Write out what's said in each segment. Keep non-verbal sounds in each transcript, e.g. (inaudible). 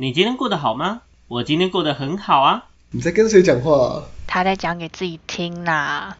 你今天过得好吗？我今天过得很好啊。你在跟谁讲话、啊？他在讲给自己听啦。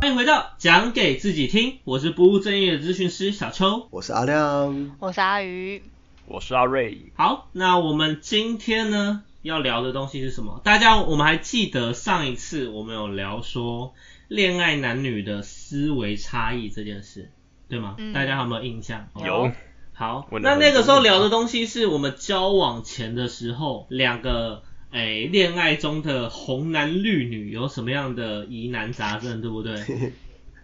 欢迎回到讲给自己听，我是不务正业的咨询师小邱。我是阿亮。我是阿鱼，我是阿瑞，好，那我们今天呢要聊的东西是什么？大家我们还记得上一次我们有聊说恋爱男女的思维差异这件事，对吗？嗯大家有没有印象？有好，那那个时候聊的东西是我们交往前的时候，两个诶恋爱中的红男绿女有什么样的疑难杂症，对不对？(laughs)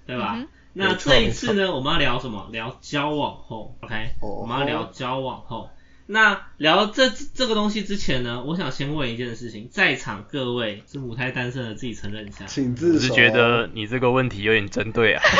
对吧？嗯那这一次呢，我们要聊什么？聊交往后，OK？、哦我们要聊交往后。那聊这这个东西之前呢，我想先问一件事情，在场各位是母胎单身的，自己承认一下。我请自首。是觉得你这个问题有点针对啊。(laughs)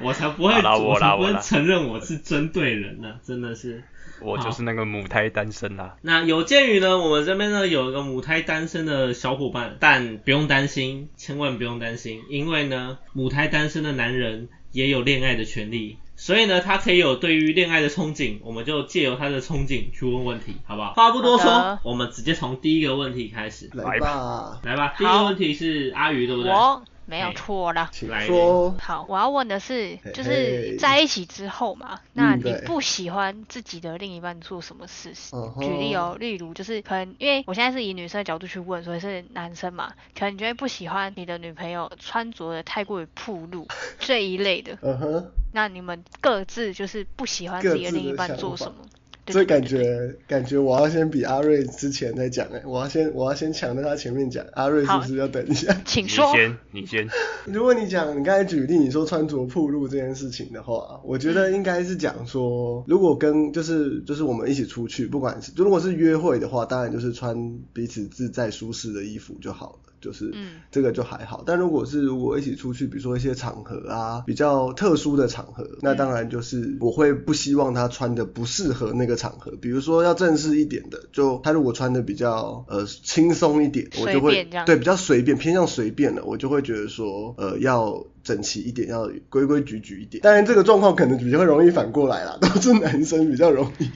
我才不会，好啦我啦才不会我啦承认我是针对人呢、真的是。我就是那个母胎单身啦。那有鉴于呢，我们这边呢有一个母胎单身的小伙伴，但不用担心，千万不用担心，因为呢，母胎单身的男人也有恋爱的权利，所以呢，他可以有对于恋爱的憧憬，我们就借由他的憧憬去问问题，好不好？话不多说，我们直接从第一个问题开始，来吧，来吧。第一个问题是阿鱼，对不对？我没有错啦。请来说。好，我要问的是，就是在一起之后嘛，那你不喜欢自己的另一半做什么事？嗯举例哦，例如就是可能因为我现在是以女生的角度去问，所以是男生嘛，可能你觉得不喜欢你的女朋友穿着的太过于暴露 (laughs) 这一类的。嗯哼，那你们各自就是不喜欢自己的另一半做什么？对这感觉感觉我要先比阿瑞之前再讲哎，我要先我要先抢在他前面讲，阿瑞是不是要等一下？(laughs) 你请说。你先，你先。如果你讲你刚才举例你说穿着铺路这件事情的话，我觉得应该是讲说，如果跟就是就是我们一起出去，不管是如果是约会的话，当然就是穿彼此自在舒适的衣服就好了。就是嗯。这个就还好，但如果是如果一起出去，比如说一些场合啊，比较特殊的场合，那当然就是我会不希望他穿的不适合那个场合，比如说要正式一点的，就他如果穿的比较呃轻松一点，我就会对比较随便，偏向随便的，我就会觉得说呃要整齐一点，要规规矩矩一点。当然这个状况可能比较容易反过来啦，(laughs) 都是男生比较容易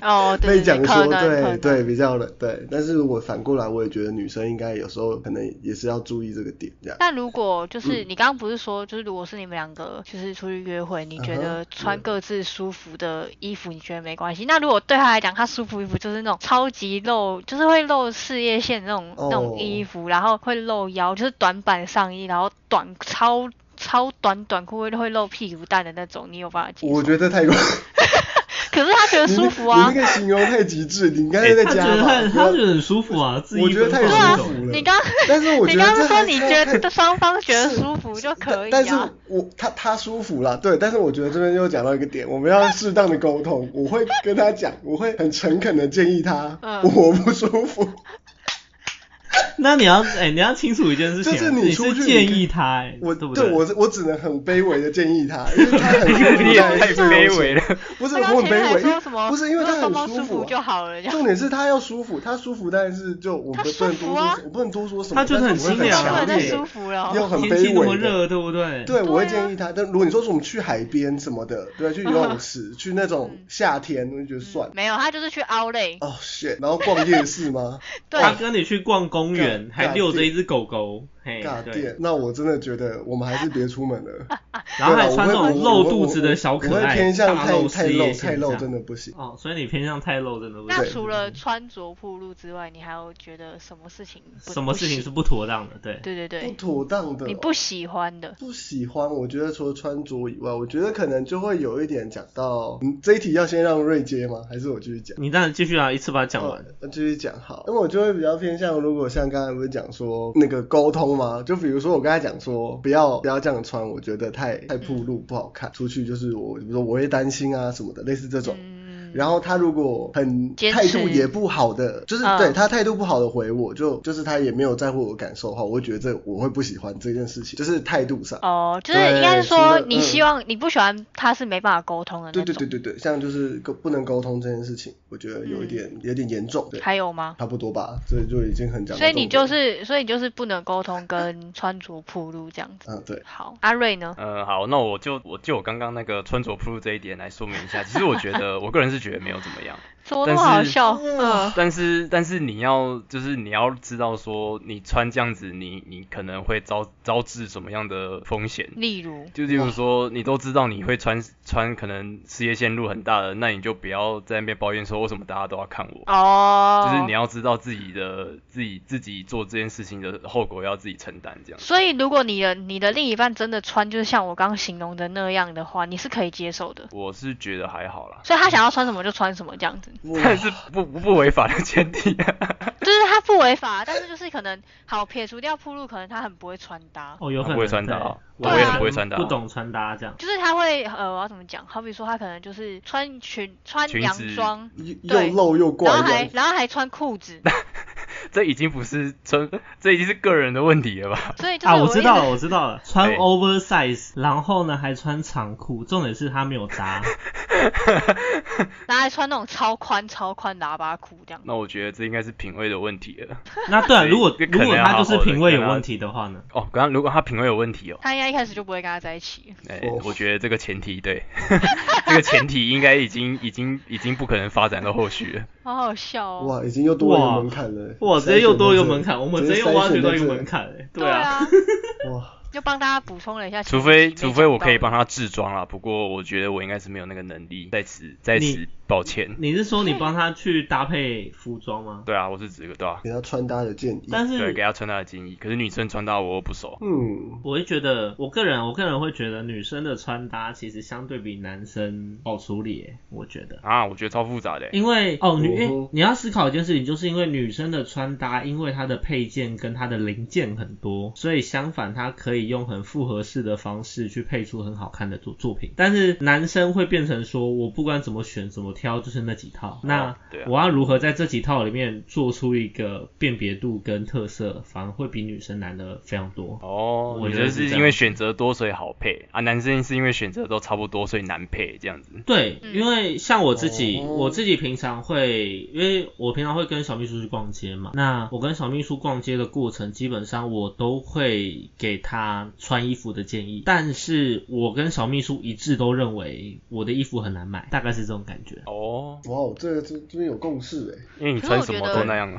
被讲可说能对对比较的对，但是如果反过来，我也觉得女生应该有时候可能也是要注意这个点，这样。但如果就是嗯你刚刚不是说，就是如果是你们两个就是出去约会，你觉得穿各自舒服的衣服，你觉得没关系？那如果对他来讲，他舒服衣服就是那种超级露，就是会露事业线那种、那种哦衣服，然后会露腰，就是短版上衣，然后短超超短短裤会会露屁股蛋的那种，你有办法接受？我觉得太过，(laughs) 可是他觉得舒服啊你那。个形容太极致，你刚才在他觉得他？他觉得很舒服啊，自我觉得太对啊舒服了。你刚但是我觉得你刚刚说你觉得双方觉得舒服就可以但是啊。我他他舒服啦，对，但是我觉得这边又讲到一个点，我们要适当的沟通。我会跟他讲，我会很诚恳的建议他，嗯我不舒服。(laughs) 那你要哎、你要清楚一件事情啊，就是你你出去是建议他、哎，我对不对我我只能很卑微的建议他，因为他很舒服你也太卑微了。不是我很卑微，因为什么？不是因为他很舒服就好了，重点是他要舒服，他舒服，但是就我他不不能多说啊，我不能多说什么，他就是很清凉啊强烈不能再舒服了。又很天气卑微的。那么热，对不对？对，我会建议他。但如果你说是我们去海边什么的，对，去游泳池，去那种嗯夏天，我就觉得算了。没有，他就是去 Outlet，哦、shit，然后逛夜市吗？(laughs) 对，他跟你去逛公园，还遛着一只狗狗，嘿，尬对，店，那我真的觉得我们还是别出门了。(laughs) 然后还穿那种我会我露肚子的小我会可爱，偏向太大露太露太露，真的不行。哦，所以你偏向太露，真的不行那。除了穿着暴露之外，你还有觉得什么事情？什么事情是不妥当的？对，对对对不，妥当的哦，你不喜欢的，不喜欢，我觉得除了穿着以外，我觉得可能就会有一点讲到，嗯，这一题要先让瑞接吗？还是我继续讲？你当然继续啊，一次把它讲完。哦，继续讲好，因为我就会比较偏向，如果像刚才不是讲说那个沟通嘛，就比如说我跟他讲说不要不要这样穿，我觉得太太暴露不好看，出去就是我比如说我会担心啊什么的，类似这种。然后他如果很态度也不好的，就是嗯对他态度不好的回我，就就是他也没有在乎我感受的话，我会觉得这我会不喜欢这件事情，就是态度上。哦，就是应该是说你希望你不喜欢他是没办法沟通的那对种。对对对对，像就是沟不能沟通这件事情，我觉得有一点、有点严重，对，还有吗？差不多吧，所以就已经很讲所以你就是，所以你就是不能沟通跟穿着铺路这样子。嗯对，好，阿瑞呢？呃，好，那我就我就我刚刚那个穿着铺路这一点来说明一下。其实我觉得，(laughs) 我个人是觉得没有怎么样。怎么那么好笑？嗯，但是但是你要就是你要知道说，你穿这样子，你你可能会招招致什么样的风险？例如，就例如说，你都知道你会穿穿可能事业线路很大的，那你就不要在那边抱怨说为什么大家都要看我。哦，就是你要知道自己的自己自己做这件事情的后果要自己承担，这样。所以，如果你的你的另一半真的穿就是像我刚刚形容的那样的话，你是可以接受的。我是觉得还好啦，所以他想要穿什么就穿什么这样子，但是不不不违法的前提。(laughs) 就是他不违法，但是就是可能好撇除掉铺路，可能他很不会穿搭，哦，有可能不会穿搭我也很不会穿搭不懂穿搭这样。就是他会呃，我要怎么讲？好比说他可能就是穿裙穿洋装，又露又怪然后还。然后还穿裤子，(laughs) 这已经不是穿，这已经是个人的问题了吧？所以就是啊，我知道了，我知道了，穿 oversize，然后呢还穿长裤，重点是他没有扎。(laughs) 然后还穿那种超宽超宽喇叭裤这样。那我觉得这应该是品味的问题了。(laughs) 那对啊，如果如果他就是品味有问题的话呢？哦，刚刚如果他品味有问题哦，他应该一开始就不会跟他在一起。哎、哦我觉得这个前提对，(laughs) 这个前提应该已经已经已经不可能发展到后续了。好好笑哦。哇，已经又多了一哇个门槛了。哇，直接又多一个门槛，我们直接又挖掘到一个门槛哎，对啊，，哇，(laughs) 就帮大家补充了一下除非除非我可以帮他制装啦，不过我觉得我应该是没有那个能力，在此在此抱歉。你是说你帮他去搭配服装吗？对啊，我是指这个对啊，给他穿搭的建议。但是对，是给他穿搭的建议。可是女生穿搭我又不熟，嗯，我会觉得，我个人我个人会觉得女生的穿搭其实相对比男生好处理，我觉得。啊，我觉得超复杂的欸。因为哦，女、你要思考一件事情，就是因为女生的穿搭，因为她的配件跟她的零件很多，所以相反，她可以用很复合式的方式去配出很好看的作作品。但是男生会变成说，我不管怎么选怎么挑，就是那几套。那对啊我要如何在这几套里面做出一个辨别度跟特色，反而会比女生难的非常多。哦，我觉得是因为选择多所以好配啊，男生是因为选择都差不多所以难配这样子。对，嗯因为像我自己，哦我自己平常会，因为我平常会跟小秘书去逛街嘛。那我跟小秘书逛街的过程，基本上我都会给他穿衣服的建议，但是我跟小秘书一致都认为我的衣服很难买，大概是这种感觉。哦，哇，这个这这边有共识哎。因为你可是我穿什么觉得都那样。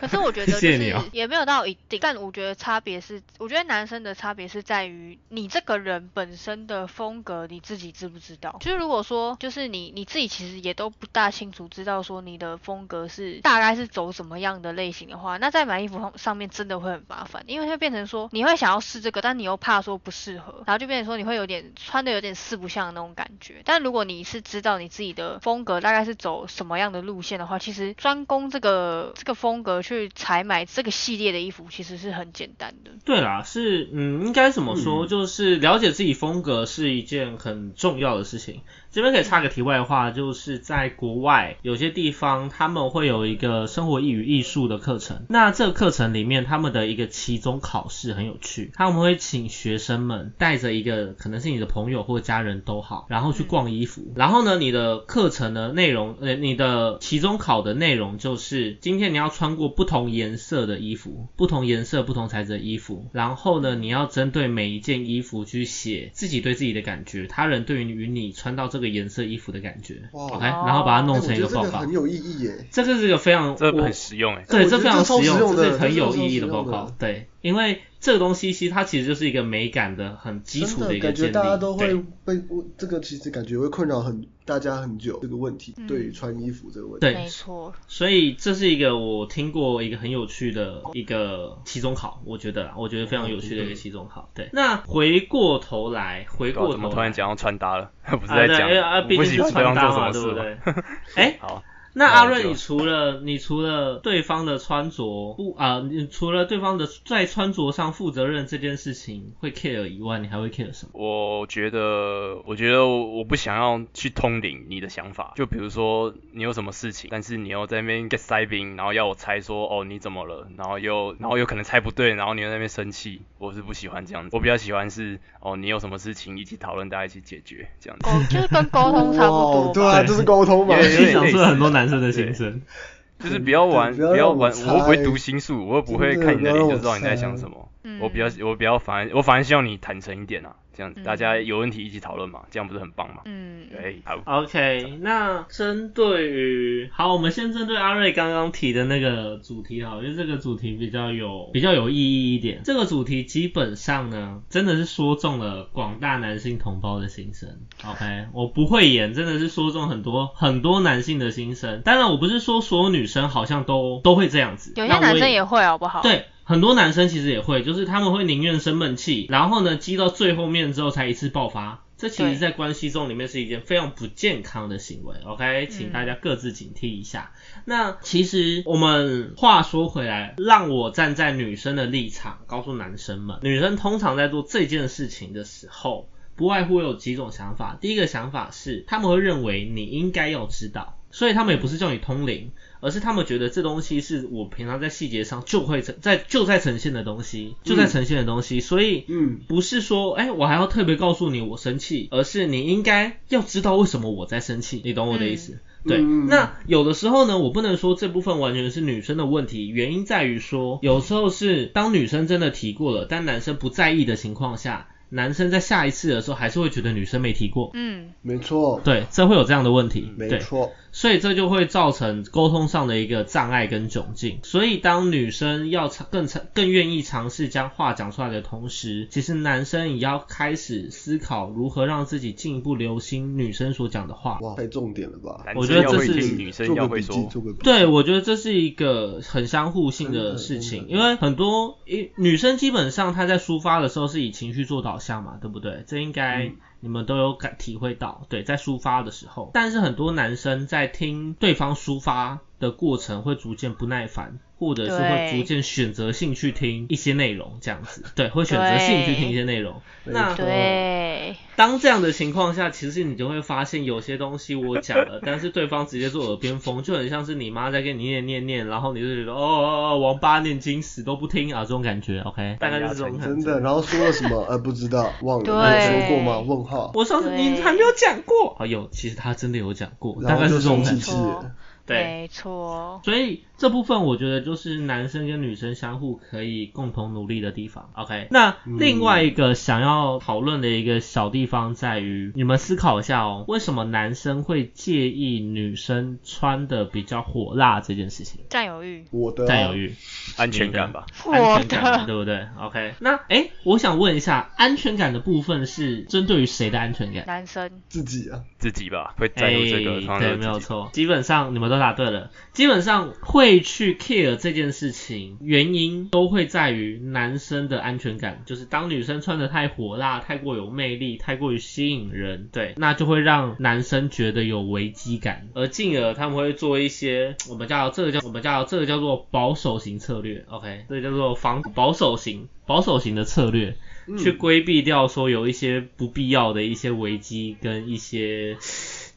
可是我觉得就是 (laughs) 谢谢你哦也没有到一定，但我觉得差别是，我觉得男生的差别是在于你这个人本身的风格，你自己知不知道？就是如果说就是你你自己其实也都不大清楚知道说你的风格是大概是走什么样的类型的话，那在买衣服上上面真的会很麻烦，因为会变成说你会想要试这个，但你又怕说不适合，然后就变成说你会有点穿的有点四不像的那种感觉。但如果你是知道你自己的风格大概是走什么样的路线的话，其实专攻这个这个风格去采买这个系列的衣服，其实是很简单的。对啦，是嗯，应该怎么说？嗯就是了解自己风格是一件很重要的事情。这边可以插个题外话，就是在国外有些地方他们会有一个生活与艺术的课程。那这个课程里面，他们的一个期中考试很有趣，他们会请学生们带着一个可能是你的朋友或家人都好，然后去逛衣服。然后呢，你的课程的内容，呃，你的期中考的内容就是今天你要穿过不同颜色的衣服，不同颜色、不同材质的衣服。然后呢，你要针对每一件衣服去写自己对自己的感觉，他人对于你穿到这个个颜色衣服的感觉。哇 OK，然后把它弄成一个报告。个很有意义耶。这个是一个非常这我很实用哎。对，这非常实用，这是很有意义的报告。对，因为这个东西其实它其实就是一个美感的很基础的一个真的感觉建立。大家都会对被我这个其实感觉会困扰很大家很久这个问题，嗯对于穿衣服这个问题。对没错，所以这是一个我听过一个很有趣的一个期中考，我觉得啦，我觉得非常有趣的一个期中考。对，那回过头来，回过头来怎么突然讲到穿搭了？(laughs) 不是在讲因为啊，毕竟是喜欢穿搭嘛，做什么对不对？(laughs) 哎，好，那阿瑞，你除了你除了对方的穿着不啊、你除了对方的在穿着上负责任这件事情会 care 以外，你还会 care 什么？我觉得，我觉得我不想要去通灵你的想法。就比如说你有什么事情，但是你又在那边 get 塞宾，然后要我猜说哦你怎么了，然后又然后有可能猜不对，然后你又在那边生气，我是不喜欢这样子。我比较喜欢是哦你有什么事情一起讨论，大家一起解决这样子。哦就是跟沟通差不多对啊，就是沟通嘛。其实想出了很多男生的心声。就是不要玩，对不要不要玩，我又不会读心术，我又不会看你的脸就知道你在想什么。嗯我比较，我比较反而，我反而希望你坦诚一点啊，这样大家有问题一起讨论嘛，这样不是很棒吗？嗯，对，好。OK，那针对于好，我们先针对阿瑞刚刚提的那个主题好，因为这个主题比较有比较有意义一点。这个主题基本上呢，真的是说中了广大男性同胞的心声。OK，我不会演，真的是说中很多很多男性的心声。当然，我不是说所有女生好像都都会这样子，有些男生也会好不好？，对，很多男生其实也会，就是他们会宁愿生闷气，然后呢积到最后面之后才一次爆发。这其实，在关系中里面是一件非常不健康的行为。OK，请大家各自警惕一下。那其实我们话说回来，让我站在女生的立场，告诉男生们，女生通常在做这件事情的时候，不外乎有几种想法。第一个想法是，他们会认为你应该要知道，所以他们也不是叫你通灵，而是他们觉得这东西是我平常在细节上就会呈在就在呈现的东西，就在呈现的东西，所以嗯，不是说，哎、我还要特别告诉你我生气，而是你应该要知道为什么我在生气，你懂我的意思？对，嗯那有的时候呢，我不能说这部分完全是女生的问题，原因在于说，有时候是当女生真的提过了，但男生不在意的情况下，男生在下一次的时候还是会觉得女生没提过，嗯，没错，对，这会有这样的问题，没错，所以这就会造成沟通上的一个障碍跟窘境。所以当女生要尝更尝更愿意尝试将话讲出来的同时，其实男生也要开始思考如何让自己进一步留心女生所讲的话。哇，太重点了吧？我觉得这是，女生要会说。对，我觉得这是一个很相互性的事情，因为很多一女生基本上她在抒发的时候是以情绪做导向嘛，对不对？这应该嗯你们都有感体会到，对，在抒发的时候，但是很多男生在听对方抒发的过程会逐渐不耐烦，或者是会逐渐选择性去听一些内容，这样子，对，会选择性去听一些内容。那对，当这样的情况下，其实你就会发现有些东西我讲了，但是对方直接做耳边风，就很像是你妈在跟你念念念，然后你就觉得哦哦哦，王八念经死都不听啊，这种感觉，OK，大概就是这种感觉。真的，然后说了什么？呃，不知道，忘了，有说过吗？问号。我上次你还没有讲过，啊有，其实他真的有讲过，大概就是这种感觉。对，没错，所以这部分我觉得就是男生跟女生相互可以共同努力的地方。OK，那另外一个想要讨论的一个小地方在于，你们思考一下哦，为什么男生会介意女生穿的比较火辣这件事情？占有欲，我的啊占有欲、安全感吧。我安全感对不对？OK，那哎，我想问一下，安全感的部分是针对于谁的安全感？男生，自己啊，自己吧，会在乎这个，对。没有错。基本上你们都答对了。基本上会去 care 这件事情，原因都会在于男生的安全感，就是当女生穿的太火辣、太过有魅力、太过于吸引人，对，那就会让男生觉得有危机感，而进而他们会做一些我们叫这个叫我们叫这个叫做保守型策略，OK，这个叫做防保守型保守型的策略。嗯去规避掉说有一些不必要的一些危机跟一些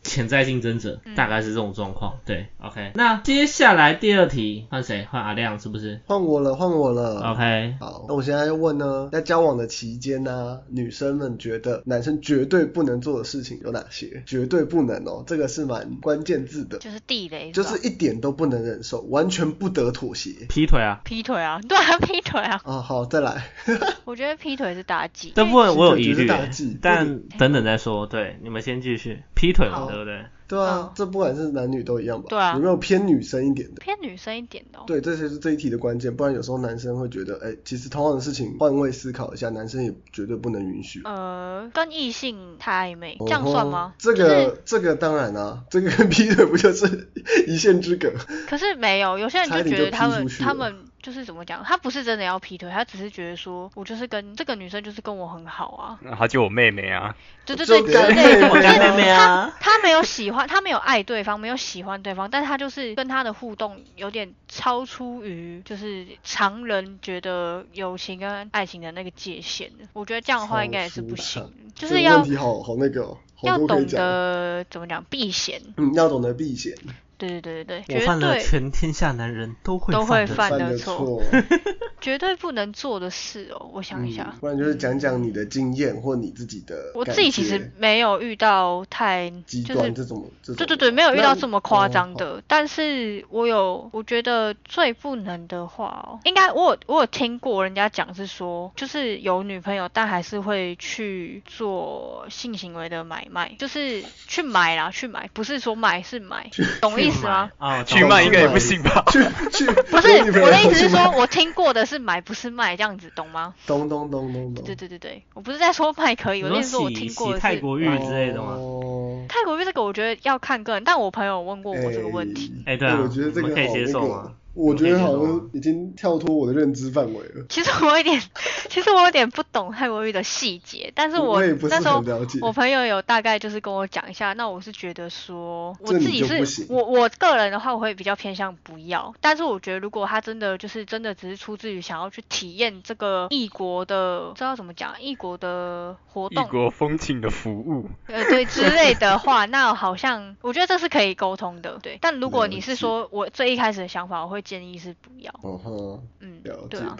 潜在竞争者，嗯大概是这种状况。对，OK。那接下来第二题换谁？换阿亮是不是换我了，换我了。？OK。好，那我现在要问呢，在交往的期间呢、女生们觉得男生绝对不能做的事情有哪些？绝对不能哦，这个是蛮关键字的，就是地雷，吧就是一点都不能忍受，完全不得妥协。劈腿啊，劈腿啊，(laughs) 对啊，劈腿啊，啊，好，再来。(laughs) 我觉得劈腿是大忌，这部分我有疑虑劈腿就是大忌，但等等再说。对，你们先继续。劈腿对不对？对啊嗯，这不管是男女都一样吧？对啊有没有偏女生一点的？偏女生一点的、哦，对，这些是这一题的关键，不然有时候男生会觉得，哎、其实同样的事情换位思考一下，男生也绝对不能允许。呃，跟异性太暧昧，这样算吗哦？这个、这个当然啊，(laughs) 这个跟劈腿不就是一线之隔？可是没有，有些人就觉得他们他们就是怎么讲，他不是真的要劈腿，他只是觉得说我就是跟这个女生就是跟我很好啊，那她就我妹妹啊，对对对就之类妹妹啊他他没有喜欢，他没有爱对方，没有喜欢对方，但是他就是跟他的互动有点超出于就是常人觉得友情跟爱情的那个界限的。我觉得这样的话应该也是不行的，就这个是要问题好好那个要懂。得怎么讲避嫌。嗯，要懂得避嫌，对对对对绝对犯了全天下男人都会都会犯犯的的错 (laughs) 绝对不能做的事哦。我想一下嗯，，不然就是讲讲你的经验或你自己的我自己其实没有遇到太极就是端这种这种的。对对对，没有遇到这么夸张。哦的，但是我有，我觉得最不能的话哦，应该我有我有听过人家讲是说，就是有女朋友，但还是会去做性行为的买卖，就是去买啦，去买，不是说买是买，(laughs) 懂意思吗？啊，去卖应该也不行吧？去 (laughs) 去，(laughs) 不是我的意思是说，我听过的是买，不是卖，这样子懂吗？懂懂懂懂懂。对对对对，我不是在说卖可以，我是说我听过的是泰国玉之类的吗？哦泰国玉这个，我觉得要看个人，但我朋友问过我这个问题。哎对啊我觉得这个可以接受吗我觉得好像已经跳脱我的认知范围了。其实我有点，(laughs) 其实我有点不懂泰国浴的细节，但是我也不是那时候很了解我朋友有大概就是跟我讲一下，那我是觉得说，我自己是我我个人的话，我会比较偏向不要，但是我觉得如果他真的就是真的只是出自于想要去体验这个异国的，知道怎么讲，异国的活动异，国风情的服务，呃，对之类的话，那好像我觉得这是可以沟通的，对。但如果你是说我最一开始的想法，我会建议是不要，嗯哼，嗯了，对啊。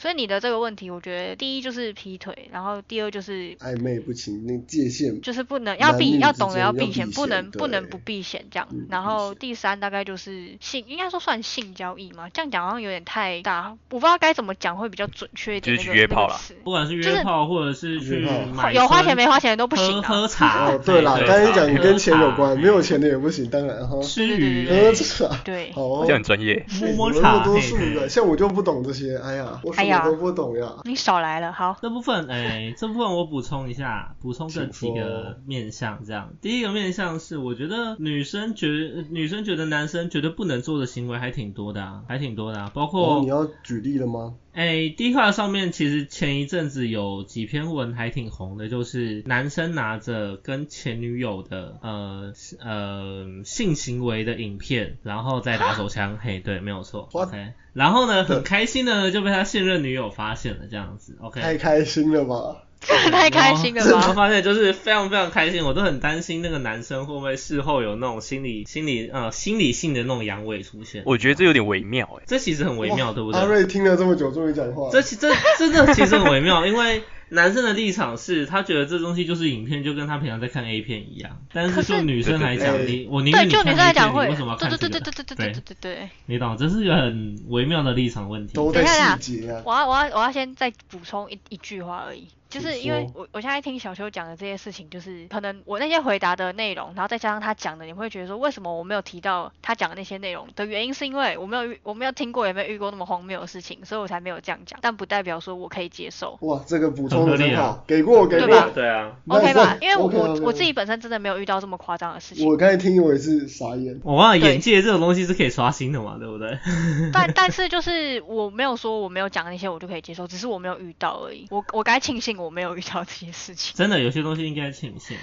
所以你的这个问题，我觉得第一就是劈腿，然后第二就是暧昧不清，那界限就是不能要避，要懂得要避要避嫌，不能不能不避嫌这样嗯。然后第三大概就是性，应该说算性交易嘛，这样讲好像有点太大，我不知道该怎么讲会比较准确一点。就是那个约炮啦那个词不管是约炮或者是去约炮有花钱没花钱都不行喝茶。哦，对啦，哎刚才讲跟钱有关，没有钱的也不行，当然哈。吃鱼对喝茶，对好像很专业。摸摸茶，多数的，像我就不懂这些，哎呀，我都不懂呀。你少来了，好。这部分，哎，这部分我补充一下，补充这几个面向，这样。第一个面向是，我觉得女生觉得女生觉得男生觉得不能做的行为还挺多的啊，还挺多的啊，包哦，括你要举例了吗？哎 d 卡上面其实前一阵子有几篇文还挺红的，就是男生拿着跟前女友的呃呃性行为的影片，然后再打手枪，嘿，对，没有错，OK。然后呢，很开心的呢就被他现任女友发现了，这样子，OK。太开心了吧？这 (laughs) 个太开心了然后？(laughs) 发现就是非常非常开心，我都很担心那个男生会不会事后有那种心理心理呃心理性的那种阳痿出现。我觉得这有点微妙哎。这其实很微妙，对不对？阿瑞听了这么久，终于讲话。这其这真的其实很微妙，(laughs) 因为男生的立场是他觉得这东西就是影片，就跟他平常在看 A 片一样。但是就女生来讲，对对对你我宁对，愿你看就女生来 A 片，讲会，你为什么要对看这个？对对对对对对对对对。你懂，这是一个很微妙的立场问题。都在细节啊。我要我要我要先再补充一一句话而已，就是因为我我现在听小秋讲的这些事情，就是可能我那些回答的内容，然后再加上他讲的，你会觉得说为什么我没有提到他讲的那些内容的原因，是因为我没有遇我没有听过也没有遇过那么荒谬的事情，所以我才没有这样讲，但不代表说我可以接受。哇，这个补充的很合理啊真好，给过给过对吧。对啊，OK 吧？因为我我自己本身真的没有遇到这么夸张的事情，我刚才听我也是傻眼。我忘了眼界这种东西是可以刷新的嘛，对不对？(laughs) 但但是就是我没有说我没有讲那些我就可以接受，只是我没有遇到而已。我我该庆幸我没有遇到这些事情。真的有些东西应该庆幸。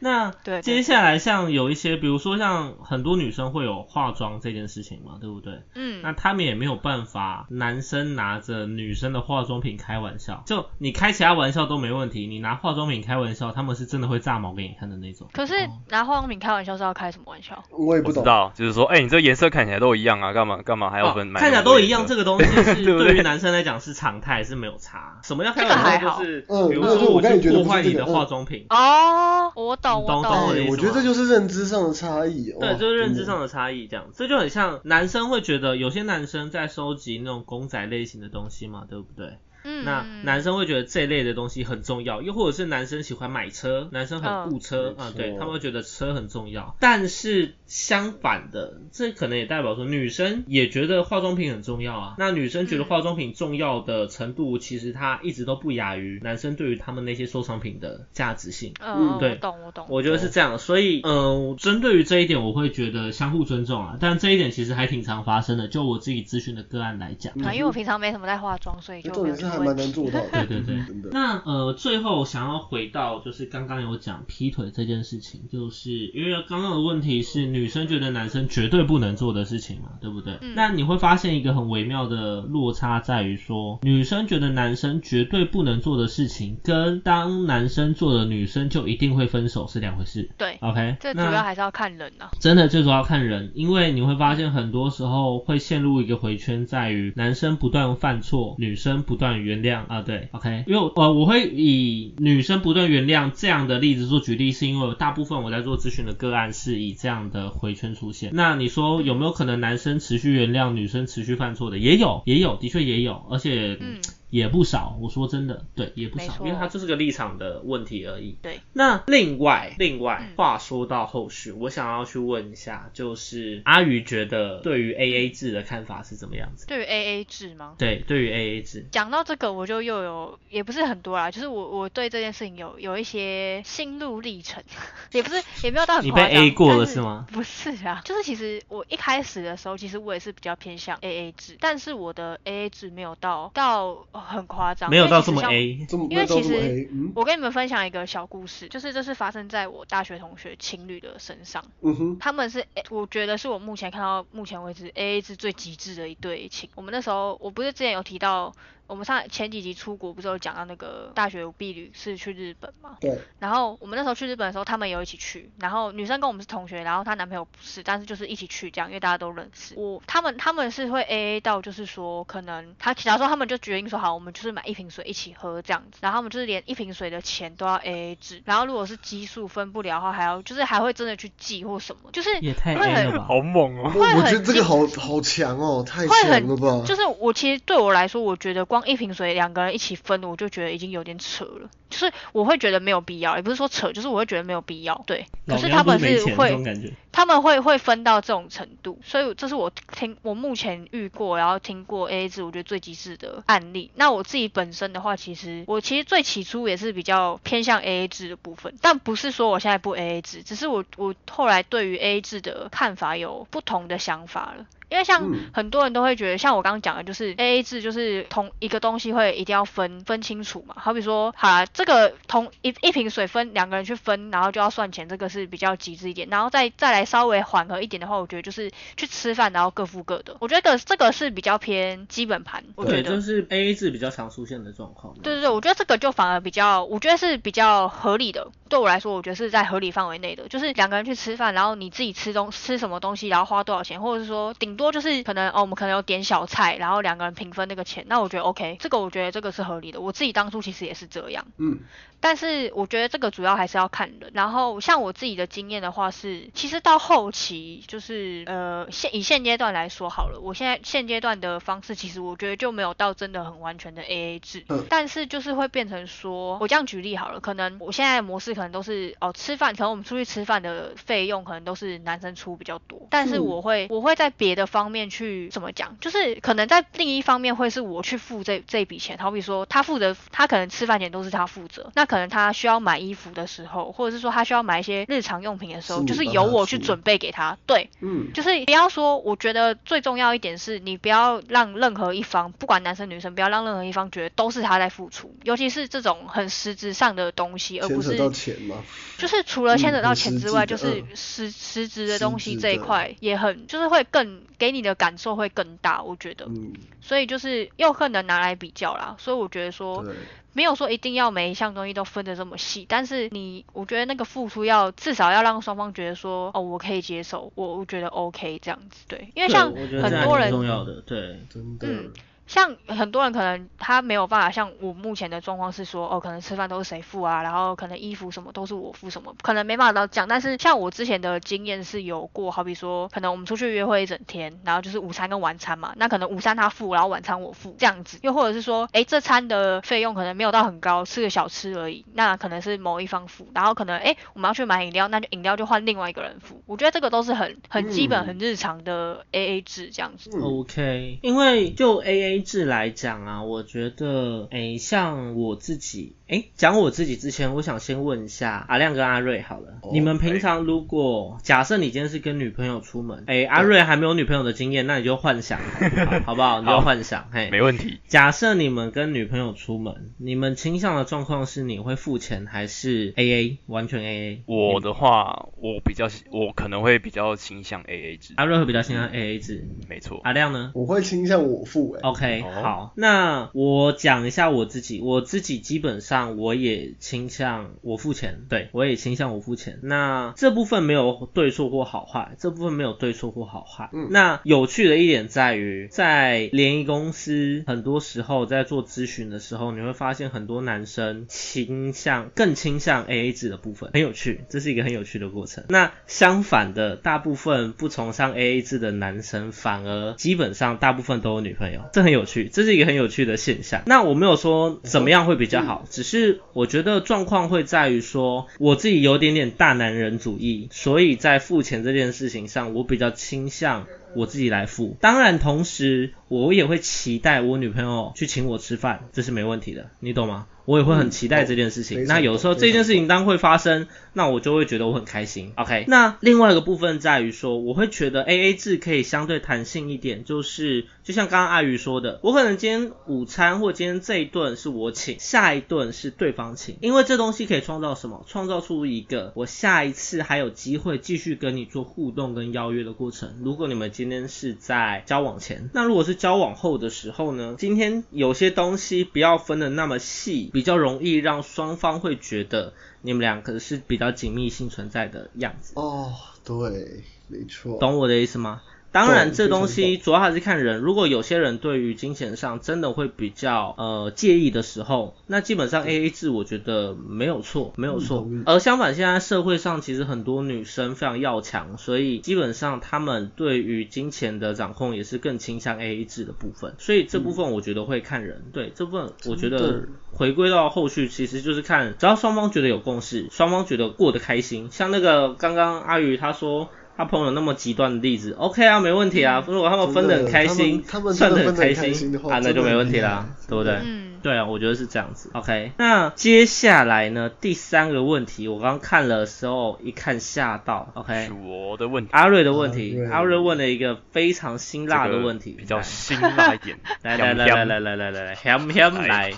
那对对接下来像有一些，比如说像很多女生会有化妆这件事情嘛，对不对？嗯，那他们也没有办法，男生拿着女生的化妆品开玩笑，就你开其他玩笑都没问题，你拿化妆品开玩笑，他们是真的会炸毛给你看的那种。可是拿化妆品开玩笑是要开什么玩笑？我也不懂。知道，就是说，哎、你这颜色看起来都一样啊，干嘛干嘛还要分哦买、看起来都一样，这个东西是 (laughs) 对于男生来讲是常态，是没有差。什么叫开玩笑？这个还好就是嗯比如说我去破坏你的化嗯妆品，哦，我懂，懂我的意思我觉得这就是认知上的差异。对，就是认知上的差异，这样，这就很像男生会觉得有些男生在收集那种公仔类型的东西嘛，对不对？嗯那嗯男生会觉得这一类的东西很重要，又或者是男生喜欢买车，男生很顾车啊、嗯对他们会觉得车很重要。但是相反的，这可能也代表说女生也觉得化妆品很重要啊。那女生觉得嗯化妆品重要的程度，其实她一直都不亚于男生对于他们那些收藏品的价值性。嗯，对我懂我懂。我觉得是这样，所以，嗯、针对于这一点，我会觉得相互尊重啊。但这一点其实还挺常发生的，就我自己咨询的个案来讲。啊，因为我平常没什么在化妆，所以就没有还蛮难这个问题。做到的，(laughs) 对对对真的。那呃，最后想要回到就是刚刚有讲劈腿这件事情，就是因为刚刚的问题是女生觉得男生绝对不能做的事情嘛，对不对？嗯那你会发现一个很微妙的落差在于说，女生觉得男生绝对不能做的事情，跟当男生做的女生就一定会分手是两回事。对，OK，这主要还是要看人啊。真的最主要看人，因为你会发现很多时候会陷入一个回圈，在于男生不断犯错，女生不断原谅啊，对，OK，因为呃我会以女生不断原谅这样的例子做举例，是因为大部分我在做咨询的个案是以这样的回圈出现。那你说有没有可能男生持续原谅女生持续犯错的？也有，也有，的确也有，而且嗯，也不少。我说真的，对，也不少，因为它就是个立场的问题而已。对。那另外，另外嗯话说到后续，我想要去问一下，就是阿宇觉得对于 A A 制的看法是怎么样子？对于 A A 制吗？对，对于 A A 制，讲到这个，我就又有，也不是很多啦，就是我我对这件事情有有一些心路历程，(laughs) 也不是也没有到很你被 A 过了是吗？不是啊，就是其实我一开始的时候，其实我也是比较偏向 A A 制，但是我的 A A 制没有到到呃很夸张，没有到这么因为其实像 A，因为其实我跟你们分享一个小故事，就是这是发生在我大学同学情侣的身上。嗯哼，他们是，诶我觉得是我目前看到目前为止 A A 制最极致的一对情。我们那时候，我不是之前有提到，我们上前几集出国不是有讲到那个大学毕旅是去日本嘛？对，然后我们那时候去日本的时候，他们有一起去，然后女生跟我们是同学，然后她男朋友不是，但是就是一起去这样，因为大家都认识。我他们他们是会 A A 到，就是说可能他假如说他们就决定说好，我们就是买一瓶水一起喝这样子，然后他们就是连一瓶水的钱都要 A A 制，然后如果是基数分不了的话，还要就是还会真的去记或什么，就是也太会 A 很了吧？好猛哦！我我觉得这个好好强哦，太强了吧？就是我其实对我来说，我觉得光一瓶水两个人一起分，我就觉得已经有点扯了。就是我会觉得没有必要，也不是说扯，就是我会觉得没有必要。对，可是他们不没钱这会。他们会会分到这种程度，所以这是我听我目前遇过，然后听过 A A 制，我觉得最极致的案例。那我自己本身的话，其实我其实最起初也是比较偏向 A A 制的部分，但不是说我现在不 A A 制，只是我我后来对于 A A 制的看法有不同的想法了。因为像嗯很多人都会觉得，像我刚刚讲的，就是 A A 制，就是同一个东西会一定要分分清楚嘛。好比说，好啦，这个同一一瓶水分两个人去分，然后就要算钱，这个是比较极致一点。然后再再来稍微缓和一点的话，我觉得就是去吃饭，然后各付各的。我觉得这个这个是比较偏基本盘，我觉对，得就。是 A A 制比较常出现的状况。对对对，我觉得这个就反而比较，我觉得是比较合理的。对我来说，我觉得是在合理范围内的，就是两个人去吃饭，然后你自己吃东吃什么东西，然后花多少钱，或者是说顶多就是可能哦，我们可能有点小菜，然后两个人平分那个钱，那我觉得 OK，这个我觉得这个是合理的。我自己当初其实也是这样。嗯，但是我觉得这个主要还是要看人。然后像我自己的经验的话是，其实到后期就是呃现以现阶段来说好了，我现在现阶段的方式，其实我觉得就没有到真的很完全的 AA 制，嗯但是就是会变成说，我这样举例好了，可能我现在的模式可能都是哦吃饭，可能我们出去吃饭的费用可能都是男生出比较多，但是嗯我会我会在别的方面去怎么讲，就是可能在另一方面会是我去付这这笔钱，好比说他负责，他可能吃饭钱都是他负责，那可能他需要买衣服的时候，或者是说他需要买一些日常用品的时候，是就是由我去准备给他，对，嗯，就是不要说，我觉得最重要一点是你不要让任何一方，不管男生女生，不要让任何一方觉得都是他在付出，尤其是这种很实质上的东西，而不是钱嘛，就是除了牵扯到钱之外，就是嗯实实质的东西这一块也很，就是会更给你的感受会更大，我觉得，嗯，所以就是又很能拿来比较啦，所以我觉得说对，没有说一定要每一项东西都分得这么细，但是你，我觉得那个付出要至少要让双方觉得说，哦，我可以接受，我我觉得 OK 这样子，对，因为像很多人重要的，对，真的，嗯像很多人可能他没有办法像我目前的状况是说，哦，可能吃饭都是谁付啊，然后可能衣服什么都是我付什么，可能没办法到这样。但是像我之前的经验是有过，好比说，可能我们出去约会一整天，然后就是午餐跟晚餐嘛，那可能午餐他付，然后晚餐我付这样子，又或者是说，哎，这餐的费用可能没有到很高，吃个小吃而已，那可能是某一方付，然后可能哎我们要去买饮料，那就饮料就换另外一个人付。我觉得这个都是很很基本、很日常的 A A 制这样子。OK，因为就 A A 制来讲啊，我觉得，诶，像我自己，诶，讲我自己之前，我想先问一下阿亮跟阿瑞好了，哦你们平常如果假设你今天是跟女朋友出门，哎，阿瑞还没有女朋友的经验，那你就幻想好不好？(laughs) 好不好？你就幻想，嘿，没问题。假设你们跟女朋友出门，你们倾向的状况是你会付钱还是 A A，完全 A A？我的话，我比较我可能会比较倾向 AA 制，阿瑞会比较倾向 A A 制，没错。阿亮呢？我会倾向我付哎、OK，、哦好，那我讲一下我自己，我自己基本上我也倾向我付钱，对我也倾向我付钱。那这部分没有对错或好坏，这部分没有对错或好坏。嗯那有趣的一点在于，在联谊公司，很多时候在做咨询的时候，你会发现很多男生倾向更倾向 AA 制的部分，很有趣，这是一个很有趣的过程。那相反的，大部分不崇尚 AA 制的男生，反而基本上大部分都有女朋友，这很有趣，这是一个很有趣的现象。那我没有说怎么样会比较好，只是是我觉得状况会在于说，我自己有点点大男人主义，所以在付钱这件事情上，我比较倾向。我自己来付，当然同时我也会期待我女朋友去请我吃饭，这是没问题的，你懂吗？我也会很期待这件事情。那有时候这件事情当会发生，那我就会觉得我很开心。OK，那另外一个部分在于说，我会觉得 AA 制可以相对弹性一点，就是就像刚刚阿鱼说的，我可能今天午餐或今天这一顿是我请，下一顿是对方请，因为这东西可以创造什么？创造出一个我下一次还有机会继续跟你做互动跟邀约的过程。如果你们今天是在交往前，那如果是交往后的时候呢？今天有些东西不要分的那么细，比较容易让双方会觉得你们两个是比较紧密性存在的样子。哦，对，没错。懂我的意思吗？当然，懂这东西主要还是看人。如果有些人对于金钱上真的会比较呃介意的时候，那基本上 A A 制我觉得没有错，没有错。而相反，现在社会上其实很多女生非常要强，所以基本上她们对于金钱的掌控也是更倾向 A A 制的部分。所以这部分我觉得会看人。对这部分，我觉得回归到后续，其实就是看只要双方觉得有共识，双方觉得过得开心。像那个刚刚阿宇他说。他朋友那么极端的例子，OK 啊，没问题啊。如果他们分得很开心，他们算得很真的很开开心的话啊，那就没问题啦对不对？嗯，对啊，我觉得是这样子。OK，那接下来呢，第三个问题，我刚刚看了的时候一看吓到。OK，是我的问题，阿瑞的问题，阿瑞问了一个非常辛辣的这个问题，比较辛辣一点。来来来来来来来来来，香香来。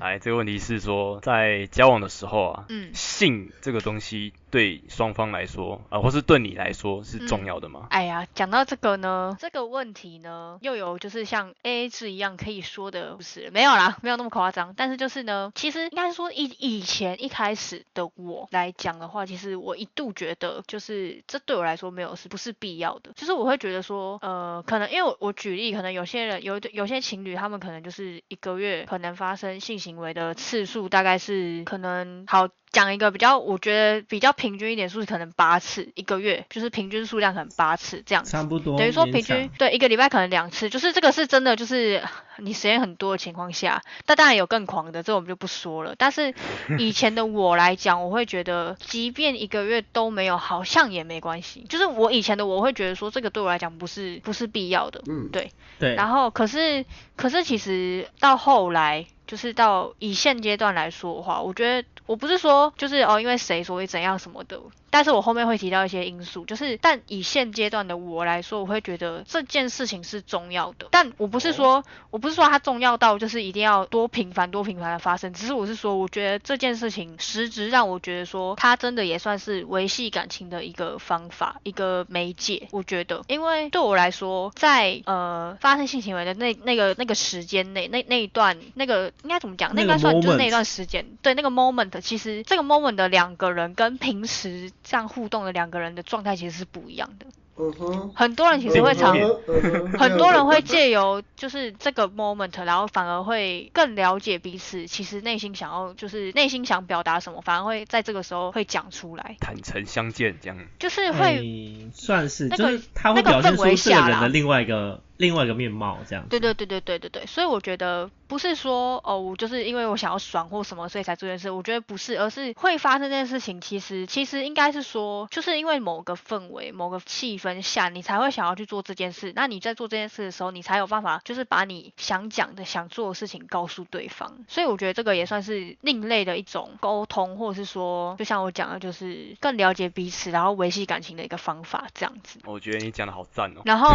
来，这个问题是说，在交往的时候啊，嗯性这个东西对双方来说，啊、或是对你来说是重要的吗？哎呀，讲到这个呢，这个问题呢，又有就是像 A A 制一样可以说的故事，没有啦，没有那么夸张。但是就是呢，其实应该说以以前一开始的我来讲的话，其实我一度觉得就是这对我来说没有是不是必要的，就是我会觉得说，呃，可能因为我我举例，可能有些人有有些情侣他们可能就是一个月可能发生性行为的次数大概是可能好。讲一个比较，我觉得比较平均一点数字可能八次一个月，就是平均数量可能八次这样子。差不多，等于说平均对一个礼拜可能两次，就是这个是真的，就是你时间很多的情况下，但当然有更狂的，这我们就不说了。但是以前的我来讲，我会觉得，即便一个月都没有，好像也没关系。就是我以前的我会觉得说，这个对我来讲不是不是必要的，嗯对。对，然后可是可是其实到后来，就是到以现阶段来说的话，我觉得我不是说就是哦因为谁所以怎样什么的，但是我后面会提到一些因素，就是但以现阶段的我来说，我会觉得这件事情是重要的，但我不是说、我不是说它重要到就是一定要多频繁多频繁的发生，只是我是说我觉得这件事情实质让我觉得说它真的也算是维系感情的一个方法，一个媒介，我觉得，因为对我来说，在呃发生性行为的那那个那个时间内，那那一段那个应该怎么讲？那那个应该算就是那一段时间，对那个 moment，其实这个 moment 的两个人跟平时这样互动的两个人的状态其实是不一样的。嗯哼，很多人其实会常 (laughs) 很多人会借由就是这个 moment，然后反而会更了解彼此，其实内心想要就是内心想表达什么，反而会在这个时候会讲出来，坦诚相见这样。就是会。哎算是，那个就是他会表现出这个人的另外一个另外一个面貌，这样。对对对对对对对，所以我觉得不是说哦，我就是因为我想要爽或什么，所以才做这件事。我觉得不是，而是会发生这件事情，其实其实应该是说，就是因为某个氛围、某个气氛下，你才会想要去做这件事。那你在做这件事的时候，你才有办法，就是把你想讲的、想做的事情告诉对方。所以我觉得这个也算是另类的一种沟通，或者是说，就像我讲的，就是更了解彼此，然后维系感情的一个方法，这样子。我觉得你讲的好赞哦。然后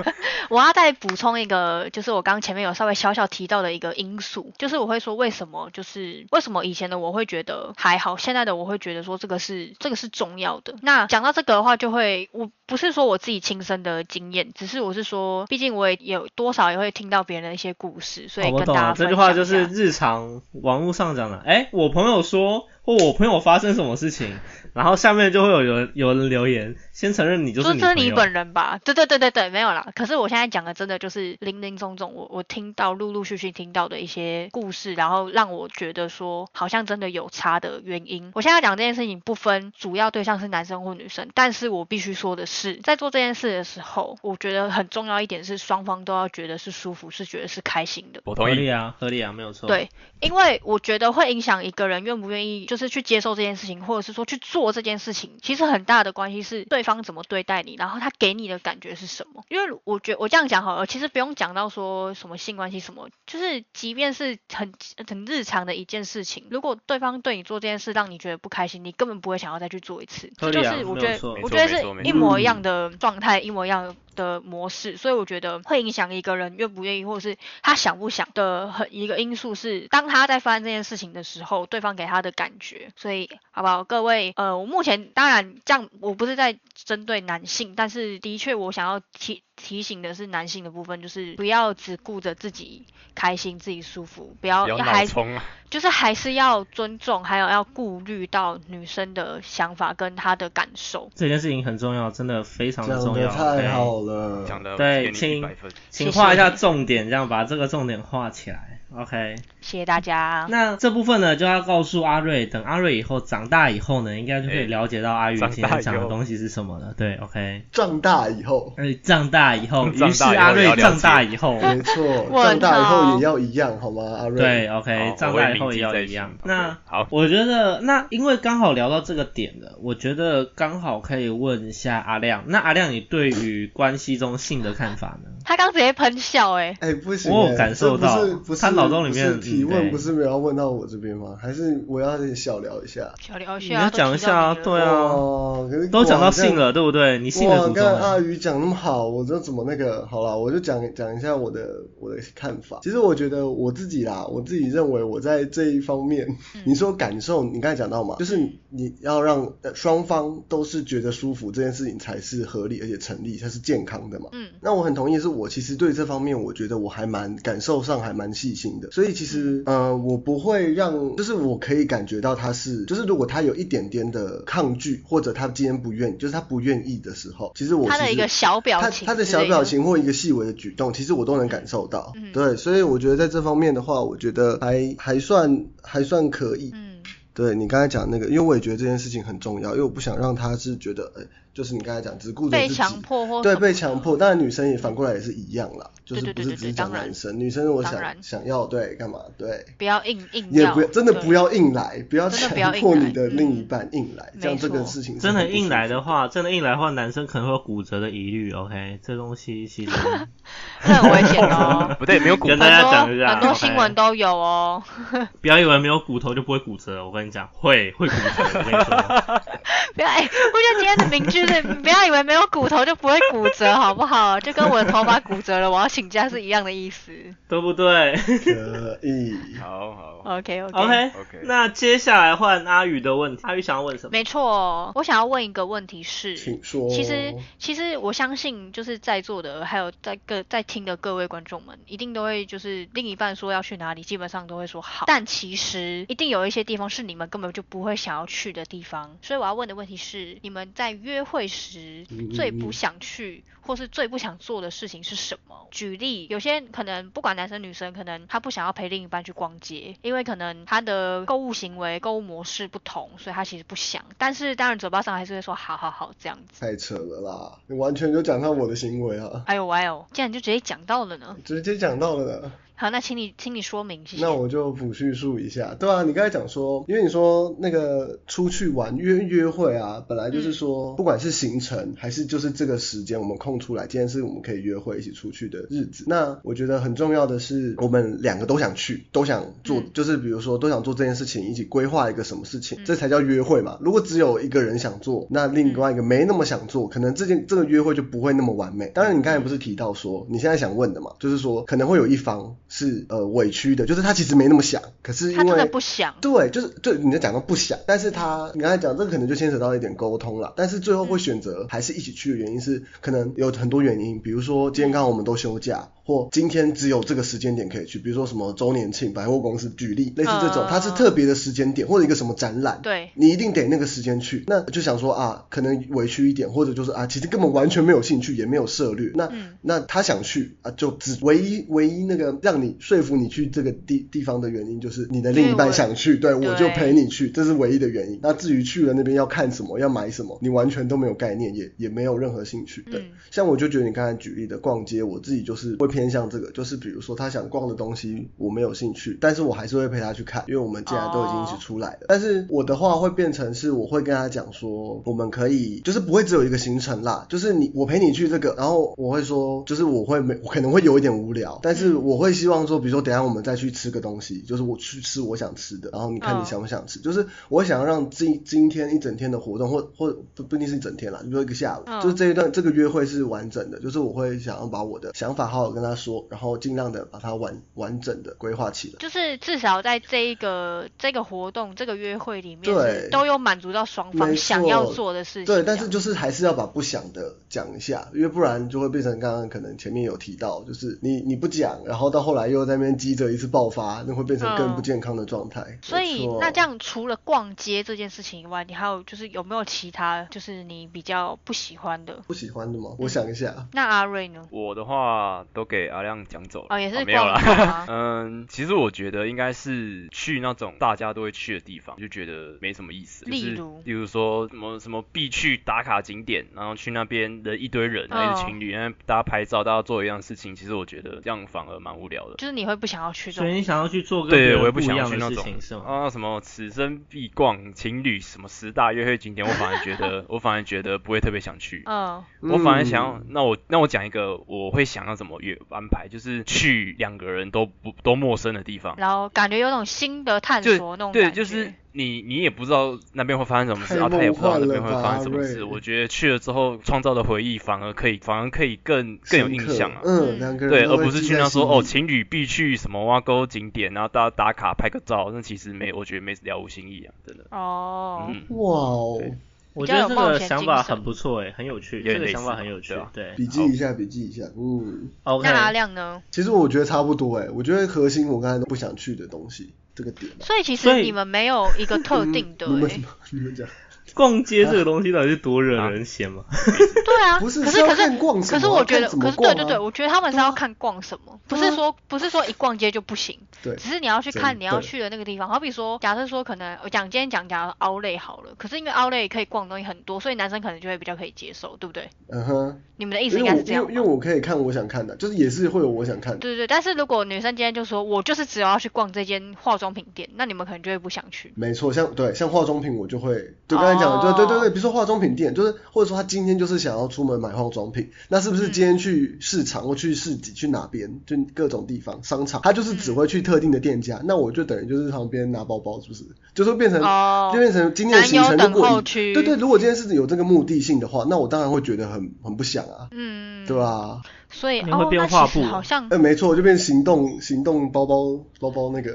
(laughs) 我要再补充一个，就是我刚刚前面有稍微小小提到的一个因素，就是我会说为什么，就是为什么以前的我会觉得还好，现在的我会觉得说这个是这个是重要的。那讲到这个的话，就会我不是说我自己亲身的经验，只是我是说，毕竟我也有多少也会听到别人的一些故事，所以跟大家懂了，这句话就是日常网络上讲的。哎，我朋友说，或我朋友发生什么事情，然后下面就会有人有人留言，先承认你就是说这是你。本人吧？对对对对对，没有啦。可是我现在讲的真的就是零零总总，我我听到陆陆续续听到的一些故事，然后让我觉得说好像真的有差的原因。我现在讲这件事情不分主要对象是男生或女生，但是我必须说的是，在做这件事的时候，我觉得很重要一点是双方都要觉得是舒服，是觉得是开心的。我同意。啊，合理啊，没有错。对，因为我觉得会影响一个人愿不愿意，就是去接受这件事情，或者是说去做这件事情，其实很大的关系是对方怎么对待你，然后他给你的感觉是什么。因为我觉我这样讲好了，其实不用讲到说什么性关系什么，就是即便是很很日常的一件事情，如果对方对你做这件事让你觉得不开心，你根本不会想要再去做一次。这就是我觉得我觉得是一模一样的状态，一模一样的的模式，所以我觉得会影响一个人愿不愿意，或者是他想不想的很一个因素是，当他在发生这件事情的时候，对方给他的感觉。所以，好不好，各位，呃，我目前当然这样，我不是在针对男性，但是的确我想要提提醒的是男性的部分，就是不要只顾着自己开心、自己舒服，不要不要还啊！(laughs) 就是还是要尊重，还有要顾虑到女生的想法跟她的感受。这件事情很重要，真的非常的重要。的太好了，讲的对请请画一下重点，这样把这个重点画起来。OK，谢谢大家。那这部分呢，就要告诉阿瑞，等阿瑞以后长大以后呢，应该就可以哎了解到阿宇长今天讲的东西是什么了。对，OK。长大以后，哎，长大以后，(laughs) 长于是大以后阿瑞长大以后，没错，长大以后也要一样，好吗？阿瑞，对，OK，长大以后也要一样。那好我觉得，那因为刚好聊到这个点了，我觉得刚好可以问一下阿亮。那阿亮，你对于关系中性的看法呢？他刚直接喷笑、哎，哎，不行欸，我有感受到不是他脑中里面提问，不是没有要问到我这边吗？还是我要小聊一下？小聊一下你要，讲一下啊，对。啊，都讲到性了。对不对？你性的刚才阿宗。宇讲那么好，我就怎么那个好了，我就讲讲一下我的我的看法。其实我觉得我自己啦，我自己认为我在这一方面，嗯你说感受，你刚才讲到嘛，就是你要让呃双方都是觉得舒服，这件事情才是合理而且成立，才是健康的嘛。嗯那我很同意，是我其实对这方面，我觉得我还蛮感受上还蛮细心的，所以其实呃，我不会让，就是我可以感觉到他是，就是如果他有一点点的抗拒，或者他今天不愿意，就是他不愿意的时候，其实我他的一个小表情他的小表情或一个细微的举动，其实我都能感受到。嗯对，所以我觉得在这方面的话，我觉得还还算还算可以。嗯对你刚才讲那个，因为我也觉得这件事情很重要，因为我不想让他是觉得，呃，就是你刚才讲只顾着自己被强迫或对被强迫，当然女生也反过来也是一样啦，就是不是只是讲男生，女生如果想想要对干嘛？对，不要硬硬也不要。真的不要硬来，不要真的强不要迫你的嗯。另一半硬来，这样这个事情真的硬来的话，真的硬来的话，男生可能会有骨折的疑虑。OK，这东西其实 (laughs) 这很危险哦。(laughs) 不对，没有骨头跟大家很讲一下多很多新闻都有哦。(laughs) 不要以为没有骨头就不会骨折，我跟你讲，会会骨折。我跟你说，不要哎、我觉得今天的名句是不要以为没有骨头就不会骨折，好不好？就跟我的头发骨折了，我要请假是一样的意思。对不对可以。好好 OK OK。？OK，OK 那接下来换阿宇的问题。阿宇想要问什么？没错，我想要问一个问题是，请说。其实其实我相信，就是在座的还有在各在听的各位观众们，一定都会就是另一半说要去哪里，基本上都会说好。但其实一定有一些地方是你们根本就不会想要去的地方。所以我要问的问题是，你们在约会时嗯最不想去或是最不想做的事情是什么？举例，有些可能不管男生女生，可能他不想要陪另一半去逛街，因为可能他的购物行为、购物模式不同，所以他其实不想。但是当然嘴巴上还是会说好好好这样子。太扯了啦，你完全就讲到我的行为啊，哎呦哎呦，竟然就直接讲到了呢。直接讲到了呢。好，那请你请你说明，谢谢。那我就补叙述一下，对啊，你刚才讲说，因为你说那个出去玩约约会啊，本来就是说，不管是行程还是就是这个时间我们空出来，今天是我们可以约会一起出去的日子。那我觉得很重要的是，我们两个都想去，都想做，嗯就是比如说都想做这件事情，一起规划一个什么事情，嗯这才叫约会嘛。如果只有一个人想做，那另外一个没那么想做，可能这件这个约会就不会那么完美。当然，你刚才不是提到说，你现在想问的嘛，就是说可能会有一方是呃委屈的，就是他其实没那么想，可是因他真的为不想。对，就是对你在讲到不想，但是他你刚才讲这个可能就牵扯到一点沟通了，但是最后会选择还是一起去的原因是可能有很多原因，比如说今天刚好我们都休假，或今天只有这个时间点可以去，比如说什么周年庆、百货公司举例，类似这种，嗯它是特别的时间点或者一个什么展览，对，你一定得那个时间去，那就想说啊，可能委屈一点，或者就是啊，其实根本完全没有兴趣，也没有涉略。那、嗯那他想去啊，就只唯一唯一那个让你说服你去这个地地方的原因，就是你的另一半想去，对对我就陪你去，这是唯一的原因。那至于去了那边要看什么，要买什么，你完全都没有概念，也也没有任何兴趣。对，嗯像我就觉得你刚才举例的逛街，我自己就是会偏向这个，就是比如说他想逛的东西我没有兴趣，但是我还是会陪他去看，因为我们既然都已经一起出来了。但是我的话会变成是我会跟他讲说，我们可以就是不会只有一个行程啦，就是你我陪你去这个，然后我会说就是我会没我可能会有一点无聊，但是我会希望说，比如说等一下我们再去吃个东西，就是我去吃我想吃的，然后你看你嗯。想不想吃，就是我想要让今今天一整天的活动或或不不一定是一整天啦，比如说一个下午，嗯。就是这一段这个约会是完整的，就是我会想要把我的想法好好跟他说，然后尽量的把它完完整的规划起来。就是至少在这一个这个活动、这个约会里面对。都有满足到双方想要做的事情对，但是就是还是要把不想的讲一下，因为不然就会变成刚刚可能前面有提到，就是你你不讲，然后到后来又在那边积着一次爆发，那会变成更不健康的状态。嗯所以那这样除了逛街这件事情以外，你还有就是有没有其他就是你比较不喜欢的？不喜欢的吗？我想一下，那阿瑞呢？我的话都给阿亮讲走了。哦，也是没有逛街啦。吗？(laughs) 嗯，其实我觉得应该是去那种大家都会去的地方，就觉得没什么意思。就是例如例如说什么什么必去打卡景点，然后去那边的一堆人，然后一哦对情侣，然后大家拍照，大家做一样事情，其实我觉得这样反而蛮无聊的。就是你会不想要去这种所以你想要去做个对，我也不一样的想要去那种事情是吗？啊什么此生必逛情侣什么十大约会景点，我反而觉得 (laughs) 我反而觉得不会特别想去。嗯我反而想要嗯，那我那我讲一个我会想要怎么约安排，就是去两个人都不都陌生的地方，然后感觉有种新的探，索那种感觉。就是你你也不知道那边会发生什么事，然后他也不知道那边会发生什么事。我觉得去了之后创造的回忆反而可以反而可以更更有印象啊。嗯，嗯两个人对，而不是去那说哦，情侣必去什么挖沟景点，然后大家打卡拍个照，那其实没，我觉得没了无新意啊，真的。哦，嗯，哇哦，我觉得这个想法很不错诶，很有趣，这个想法很有趣对笔记一下，笔记一下，嗯。，OK，那阿亮呢？其实我觉得差不多哎，我觉得核心我刚才都不想去的东西，这个点啊。所以其实你们没有一个特定的欸你们什么？你们讲，逛街这个东西到底是多惹人嫌吗？对啊，不是是要可是可是逛什么啊可是我觉得，可是对对对，我觉得他们是要看逛什么，不是说不是说一逛街就不行，对，只是你要去看你要去的那个地方。好比说，假设说可能我讲今天讲假如奥莱好了，可是因为奥莱可以逛的东西很多，所以男生可能就会比较可以接受，对不对？嗯哼，你们的意思应该是这样因为因为？我可以看我想看的，就是也是会有我想看的。对对对，但是如果女生今天就说我就是只有要去逛这间化妆品店，那你们可能就会不想去。没错，像对像化妆品，我就会就刚才讲对对对对，比如说化妆品店，就是或者说他今天就是想要出门买化妆品，那是不是嗯今天去市场或去市集去哪边，就各种地方商场，他就是只会去特定的店家，那我就等于就是旁边拿包包，是不是？就是变成、哦就变成今天的行程如果对对，如果今天是有这个目的性的话，那我当然会觉得很很不想啊，嗯，对吧？所以你会哦，那变画布其实好像，呃，没错，就变行动行动包包包包那个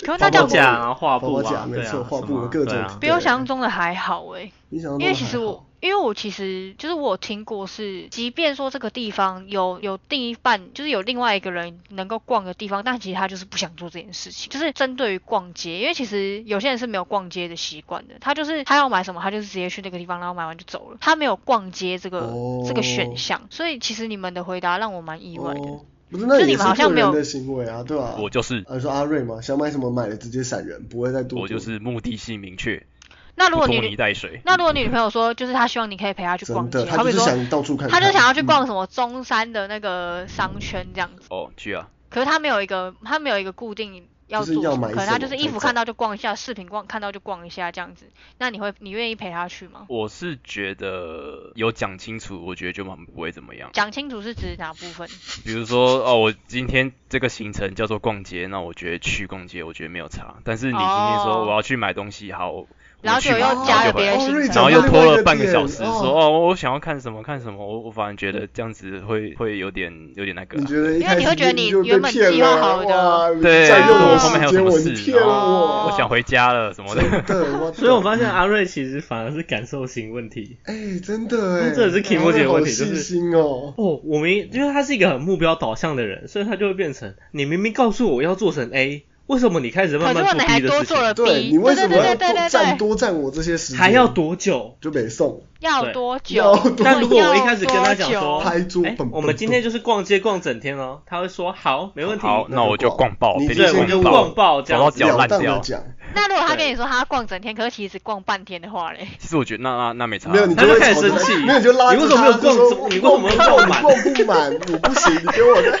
可是那这样包包架啊画包包架，布啊，没错画布各种比我想象中的还好哎，因为其实我因为我其实就是我有听过是，即便说这个地方有有另一半，就是有另外一个人能够逛的地方，但其实他就是不想做这件事情。就是针对于逛街，因为其实有些人是没有逛街的习惯的，他就是他要买什么，他就是直接去那个地方，然后买完就走了，他没有逛街这个、哦这个选项。所以其实你们的回答让我蛮意外的。哦，不是，那就你也是们好像没有个人的行为啊，对吧、我就是啊，你说阿瑞嘛，想买什么买了直接闪人，不会再多。我就是目的性明确，那如果你拖泥带水。那如果你女朋友说，就是她希望你可以陪她去逛街，真的，他好比说，就是想到处看看，她就想要去逛嗯什么中山的那个商圈这样子。哦，去啊，可是她没有一个，她没有一个固定要就是做什么，要买可能她就是衣服看到就逛一下，视频逛看到就逛一下这样子。那你会，你愿意陪她去吗？我是觉得有讲清楚，我觉得就蛮不会怎么样。讲清楚是指哪部分？比如说，哦，我今天这个行程叫做逛街，那我觉得去逛街，我觉得没有差。但是你今天说哦我要去买东西，好，我然后又加了别的哦瑞行程，然后又拖了半个小时，哦说哦，我想要看什么看什么，我我反而觉得这样子会会有点有点那个因为你会觉得你原本计划好的对，我我后面还有什么事，我，想回家了什么的。(laughs) 所以我发现阿瑞其实反而是感受型问题。哎，真的哎，这也是 Kimoji 的问题就是心哦。哦，我明因为他是一个很目标导向的人，所以他就会变成你明明告诉我要做成 A，为什么你开始慢慢做可是你还 B 的事情？多做了对你为什么要占多占我这些时间？还要多久？就没送，要多久？要多但如果我一开始跟他讲说多久拍桌哎，我们今天就是逛街逛整天哦，他会说好，没问题。好，那我就逛爆，你就对，我就逛爆这走到样子。脚烂了当的掉。讲，那如果他跟你说他要逛整天，可是其实逛半天的话嘞？其实我觉得那那那没差，没有你他就会吵着开始生气没有你就拉你为什么没有逛你为什么没有我逛满逛不满，我不行，你给我再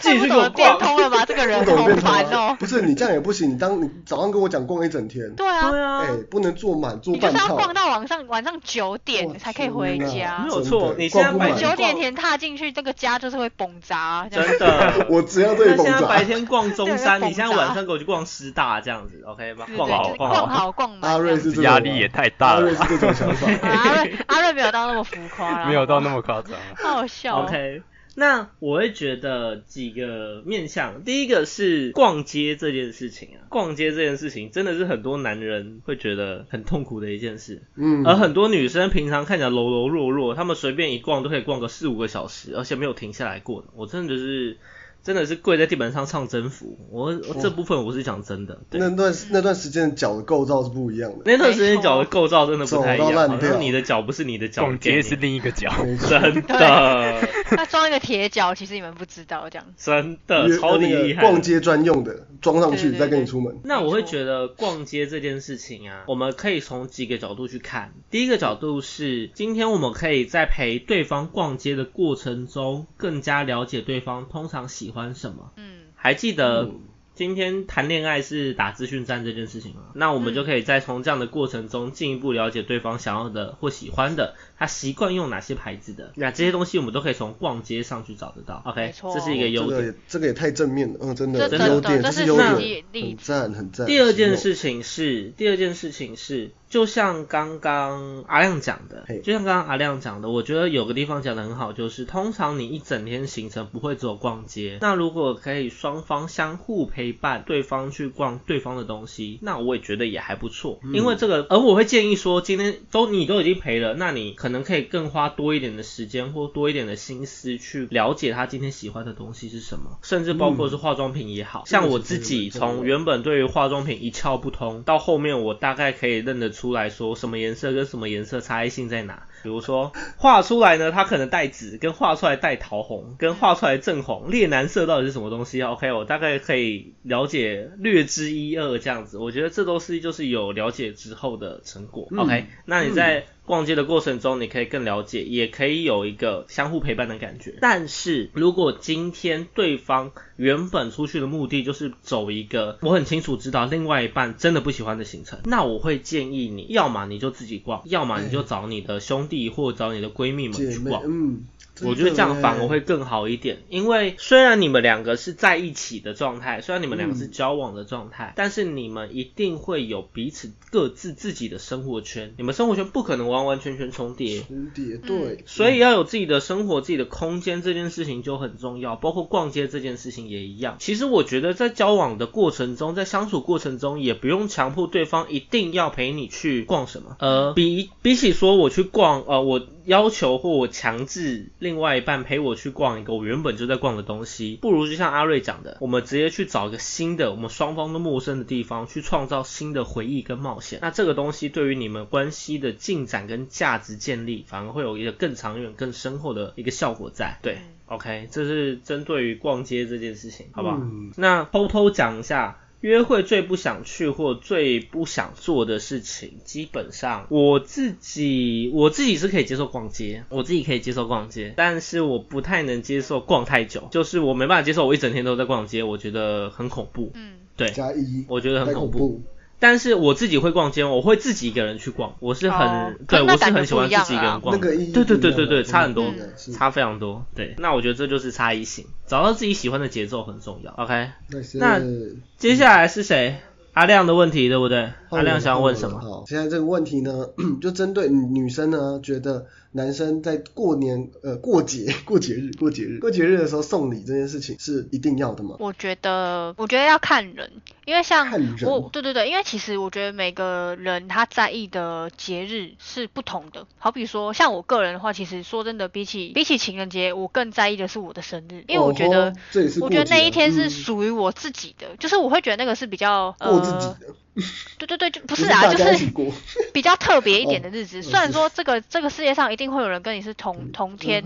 自己去给我不懂得变逛。通了吧？这个人好烦哦。不是你这样也不行，你当你早上跟我讲逛一整天，对啊，对啊哎，，不能坐满坐你就是要，逛到晚上晚上九点我才可以回家没。有错你现在九点前踏进去，这个家就是会崩砸，真的。我只要这里那蹦炸现在白。天逛中山，你现在晚上给我去逛师大这样子，OK 逛好逛好。逛好。阿瑞是压力也太大了阿瑞是这种想法。啊阿瑞阿瑞没有到那么浮夸啦，没有到那么么夸张。(laughs) 好笑哦。OK，那我会觉得几个面向，第一个是逛街这件事情啊，逛街这件事情真的是很多男人会觉得很痛苦的一件事，嗯，而很多女生平常看起来柔柔弱弱，她们随便一逛都可以逛个四五个小时，而且没有停下来过，我真的是。真的是跪在地板上唱征服，我我这部分我是讲真的，那段那段时间脚的构造是不一样的。那段时间脚的构造真的不太一样，走到烂掉。好像你的脚不是你的脚，逛街是另一个脚，真的。(laughs) 他装一个铁脚，其实你们不知道这样。真的超级厉害，逛街专用的，装上去再跟你出门。那我会觉得逛街这件事情啊，我们可以从几个角度去看。第一个角度是，今天我们可以在陪对方逛街的过程中，更加了解对方通常喜欢什么。嗯，还记得嗯今天谈恋爱是打资讯战这件事情吗？那我们就可以再从这样的过程中进一步了解对方想要的或喜欢的，他习惯用哪些牌子的。那这些东西我们都可以从逛街上去找得到。OK，这是一个优点。也这个也太正面了，嗯，真的，真的优点，这是是优点很赞很赞。第二件，事情是，第二件事情是，就像刚刚阿亮讲的嘿，就像刚刚阿亮讲的，我觉得有个地方讲的很好，就是通常你一整天行程不会只有逛街，那如果可以双方相互陪伴，对方去逛对方的东西，那我也觉得也还不错，因为这个，而我会建议说，今天都你都已经陪了，那你可能可以更花多一点的时间或多一点的心思去了解他今天喜欢的东西是什么，甚至包括是化妆品也好，像我自己从原本对于化妆品一窍不通，到后面我大概可以认得出来说什么颜色跟什么颜色差异性在哪。比如说画出来呢，它可能带紫，跟画出来带桃红，跟画出来正红，烈蓝色到底是什么东西？OK，我大概可以了解略知一二这样子。我觉得这都是就是有了解之后的成果。嗯 OK，那你在逛街的过程中，你可以更了解，也可以有一个相互陪伴的感觉。但是如果今天对方原本出去的目的就是走一个我很清楚知道另外一半真的不喜欢的行程，那我会建议你，要么你就自己逛，要么你就找你的兄弟或找你的闺蜜们，去逛。嗯，我觉得这样反而会更好一点，因为虽然你们两个是在一起的状态，虽然你们两个是交往的状态，但是你们一定会有彼此各自自己的生活圈，你们生活圈不可能完完全全重叠。重叠对，所以要有自己的生活、自己的空间，这件事情就很重要。包括逛街这件事情也一样。其实我觉得在交往的过程中，在相处过程中，也不用强迫对方一定要陪你去逛什么。呃，比比起说我去逛，呃，我要求或我强制另外一半陪我去逛一个我原本就在逛的东西，不如就像阿瑞讲的，我们直接去找一个新的，我们双方都陌生的地方，去创造新的回忆跟冒险。那这个东西对于你们关系的进展跟价值建立，反而会有一个更长远、更深厚的一个效果在。对，OK，这是针对于逛街这件事情，好不好？嗯那偷偷讲一下，约会最不想去或最不想做的事情，基本上我自己我自己是可以接受逛街，我自己可以接受逛街，但是我不太能接受逛太久，就是我没办法接受我一整天都在逛街，我觉得很恐怖。嗯，对，加一，我觉得太很恐怖。但是我自己会逛街，我会自己一个人去逛，我是很、哦对，我是很喜欢自己一个人逛。那个意义对对对对对，差很多，差非常多。对，那我觉得这就是差异性，找到自己喜欢的节奏很重要。OK，那接下来是谁？阿亮的问题对不对？阿亮想要问什么？好，现在这个问题呢，就针对女生呢，觉得男生在过年、呃过节、过节日、过节日、过节日的时候送礼这件事情是一定要的吗？我觉得，我觉得要看人，因为像看人我，对对对，因为其实我觉得每个人他在意的节日是不同的。好比说，像我个人的话，其实说真的，比起比起情人节，我更在意的是我的生日，因为我觉得哦这也是我觉得那一天是嗯属于我自己的，就是我会觉得那个是比较过自己呃，的，对对对，就不不是啊，大就是。(laughs) 比较特别一点的日子。哦虽然说这个这个世界上一定会有人跟你是同同天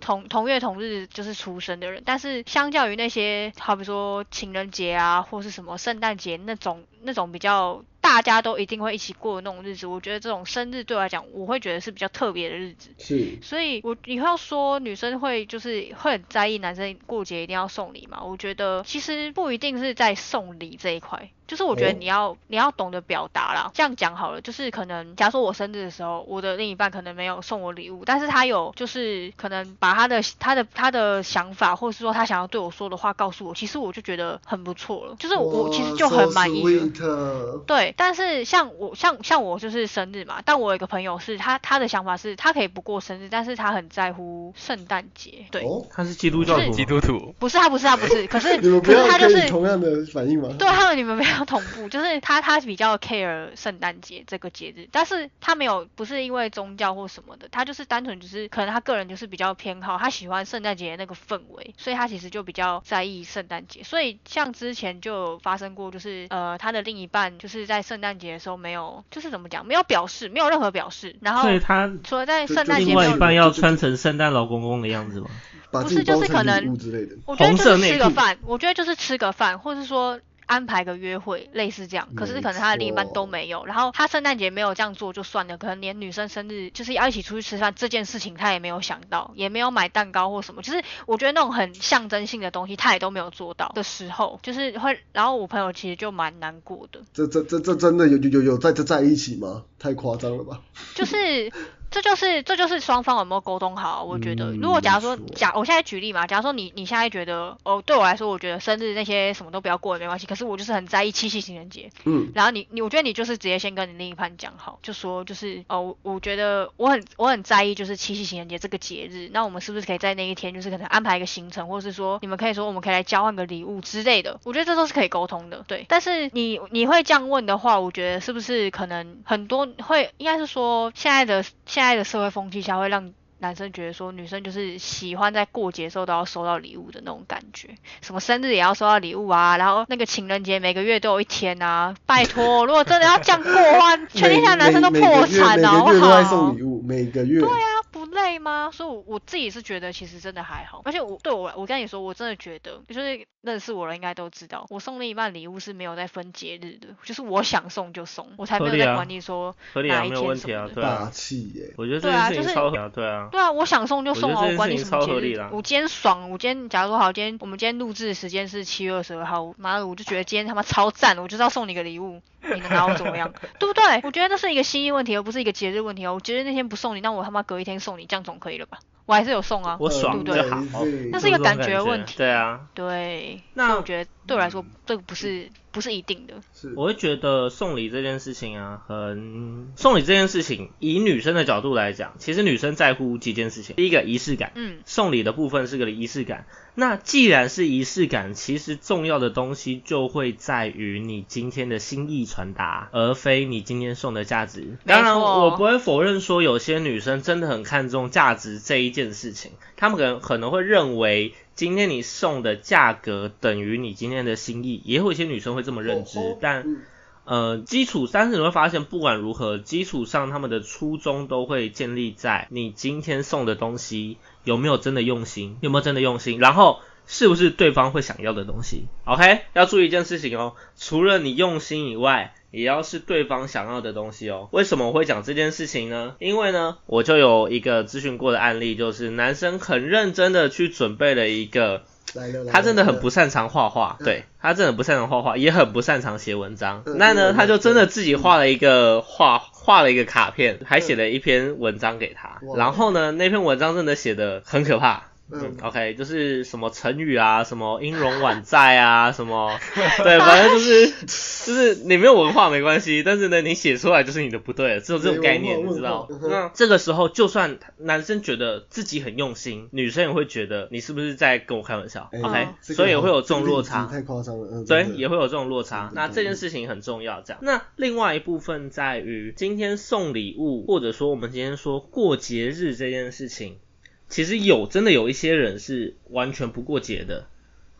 同同月同日就是出生的人，但是相较于那些好比说情人节啊，或是什么圣诞节那种那种比较大家都一定会一起过的那种日子，我觉得这种生日对我来讲，我会觉得是比较特别的日子。是所以我以后要说女生会就是会很在意男生过节一定要送礼嘛？我觉得其实不一定是在送礼这一块，就是我觉得哦你要、你要懂得表达啦。这样讲好了，就是可能假如说我生日的时候，我的另一半可能没有送我礼物，但是他有就是可能把他的他的他的想法，或者是说他想要对我说的话告诉我，其实我就觉得很不错了，就是我其实就很满意了。了。对，但是像我像像我就是生日嘛，但我有一个朋友是他他的想法是他可以不过生日，但是他很在乎圣诞节。对，哦，他是基督教徒，基督徒，不是他不是他不是，可是你们不可是他就是同样的反应吗？对他们你们没有同步，就是他他比较 care 圣诞节这个节日，但是他没有不是因为宗教或什么的，他就是单纯就是可能他个人就是比较偏好他喜欢圣诞节的那个氛围，所以他其实就比较在意圣诞节。所以像之前就有发生过，就是呃他的另一半就是在圣诞节的时候没有就是怎么讲没有表示，没有任何表示，然后所以他除了在圣诞节另外一半要穿成圣诞老公公的样子吗？不是就是可能礼物之类的。我觉得就是吃个饭，我觉得就是吃个饭，或者说安排个约会，类似这样。可是可能他的另一半都没有，然后他圣诞节没有这样做就算了，可能连女生生日就是要一起出去吃饭这件事情他也没有想到，也没有买蛋糕或什么，就是我觉得那种很象征性的东西他也都没有做到的时候，就是会，然后我朋友其实就蛮难过的，这这这这真的有有有有在这在一起吗？太夸张了吧？就是 (laughs) 这就是这就是双方有没有沟通好啊。我觉得，嗯如果假如说假我现在举例嘛，假如说你你现在觉得哦，对我来说，我觉得生日那些什么都不要过也没关系，可是我就是很在意七夕情人节。嗯，然后你你我觉得你就是直接先跟你另一半讲好，就说就是哦，我我觉得我很我很在意就是七夕情人节这个节日，那我们是不是可以在那一天就是可能安排一个行程，或是说你们可以说我们可以来交换个礼物之类的，我觉得这都是可以沟通的，对。但是你你会这样问的话，我觉得是不是可能很多会应该是说现在的现在的社会风气下会让。男生觉得说女生就是喜欢在过节的时候都要收到礼物的那种感觉，什么生日也要收到礼物啊，然后那个情人节每个月都有一天啊，拜托，如果真的要这样过的话，(laughs) 全天下男生都破产了，好不每个月每个月都送？礼物，每个月。对啊，吗？所以我，我自己是觉得其实真的还好，而且我对我我跟你说，我真的觉得，就是认识我的应该都知道，我送另一半礼物是没有在分节日的，就是我想送就送，我才没有在管你说合理啊，哪一没有问题啊，天什么的。大对啊，气耶！我觉得这对啊就是件事情超合理啊，对啊，对啊，我想送就送啊，我管你什么节日。我今天爽，我今天假如说好，今天我们今天录制的时间是七月二十二号，妈的，我就觉得今天他妈超赞，我就是要送你个礼物，你能拿我怎么样？(laughs) 对不对？我觉得那是一个心意问题，而不是一个节日问题哦。我节日那天不送你，那我他妈隔一天送你，这样总可以了吧？我还是有送啊。我爽对不对就好。那是一个感觉问题对啊，对，那我觉得对我来说，这个不是不是一定的。是我会觉得送礼这件事情啊，很送礼这件事情，以女生的角度来讲，其实女生在乎几件事情。第一个仪式感，嗯，送礼的部分是个仪式感。那既然是仪式感，其实重要的东西就会在于你今天的心意传达，而非你今天送的价值。没当然，我不会否认说有些女生真的很看重价值这一件事情，她们可能可能会认为。今天你送的价格等于你今天的心意，也有一些女生会这么认知，哦但嗯呃，基础，但是你会发现，不管如何，基础上他们的初衷都会建立在你今天送的东西有没有真的用心，有没有真的用心，然后是不是对方会想要的东西。OK，要注意一件事情哦，除了你用心以外，也要是对方想要的东西哦。为什么我会讲这件事情呢？因为呢，我就有一个咨询过的案例，就是男生很认真的去准备了一个。他真的很不擅长画画，嗯对他真的不擅长画画，也很不擅长写文章。嗯那呢，嗯他就真的自己画了一个画，画了一个卡片，还写了一篇文章给他。然后呢，那篇文章真的写的很可怕。嗯嗯，OK，就是什么成语啊，什么音容宛在啊，(laughs) 什么，对，反正就是 (laughs) 就是你没有文化没关系，但是呢，你写出来就是你的不对了，只有这种概念，你知道？那这个时候，就算男生觉得自己很用心，女生也会觉得你是不是在跟我开玩笑哎？OK，这个所以也会有这种落差。太夸张了，嗯，对也会有这种落差嗯。那这件事情很重要，这样。那另外一部分在于今天送礼物，或者说我们今天说过节日这件事情，其实有真的有一些人是完全不过节的。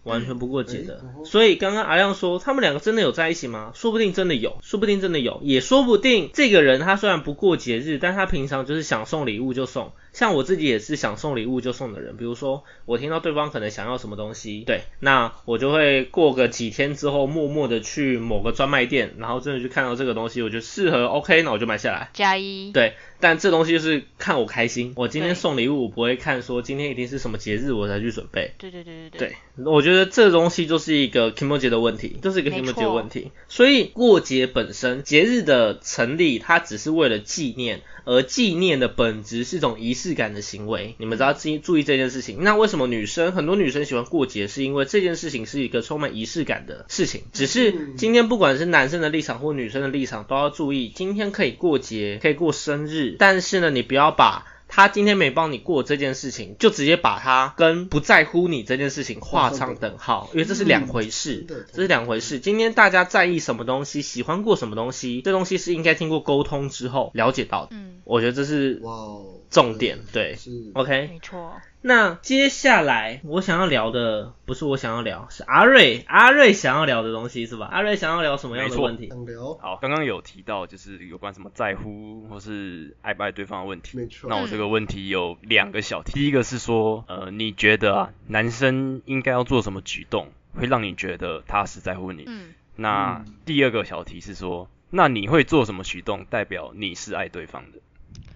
完全不过节的嗯，所以刚刚阿亮说他们两个真的有在一起吗？说不定真的有，说不定真的有，也说不定这个人他虽然不过节日，但他平常就是想送礼物就送。像我自己也是想送礼物就送的人，比如说我听到对方可能想要什么东西，对，那我就会过个几天之后，默默的去某个专卖店，然后真的去看到这个东西，我觉得适合，OK，那我就买下来。加一，对，但这东西就是看我开心。我今天送礼物，我不会看说今天一定是什么节日我才去准备。对对对对对，我觉得这东西就是一个 k i m o j i 的问题，就是一个 k i 没 m o 错 j i 的问题。所以过节本身，节日的成立，它只是为了纪念，而纪念的本质是一种仪式感的行为。你们只要注意注意这件事情。那为什么女生很多女生喜欢过节，是因为这件事情是一个充满仪式感的事情。只是嗯今天不管是男生的立场或女生的立场，都要注意，今天可以过节，可以过生日，但是呢，你不要把他今天没帮你过这件事情，就直接把他跟不在乎你这件事情画上等号，因为这是两回事嗯，这是两回事。今天大家在意什么东西，喜欢过什么东西，这东西是应该经过沟通之后了解到的。嗯，我觉得这是哇哦，重点，对是，OK。没错。那接下来我想要聊的不是我想要聊，是阿瑞阿瑞想要聊的东西是吧？阿瑞想要聊什么样没错的问题？想聊，好，刚刚有提到就是有关什么在乎或是爱不爱对方的问题。没错。那我这个问题有两个小题，第一个是说，呃，你觉得啊，男生应该要做什么举动，会让你觉得他是在乎你？嗯，那第二个小题是说，那你会做什么举动，代表你是爱对方的？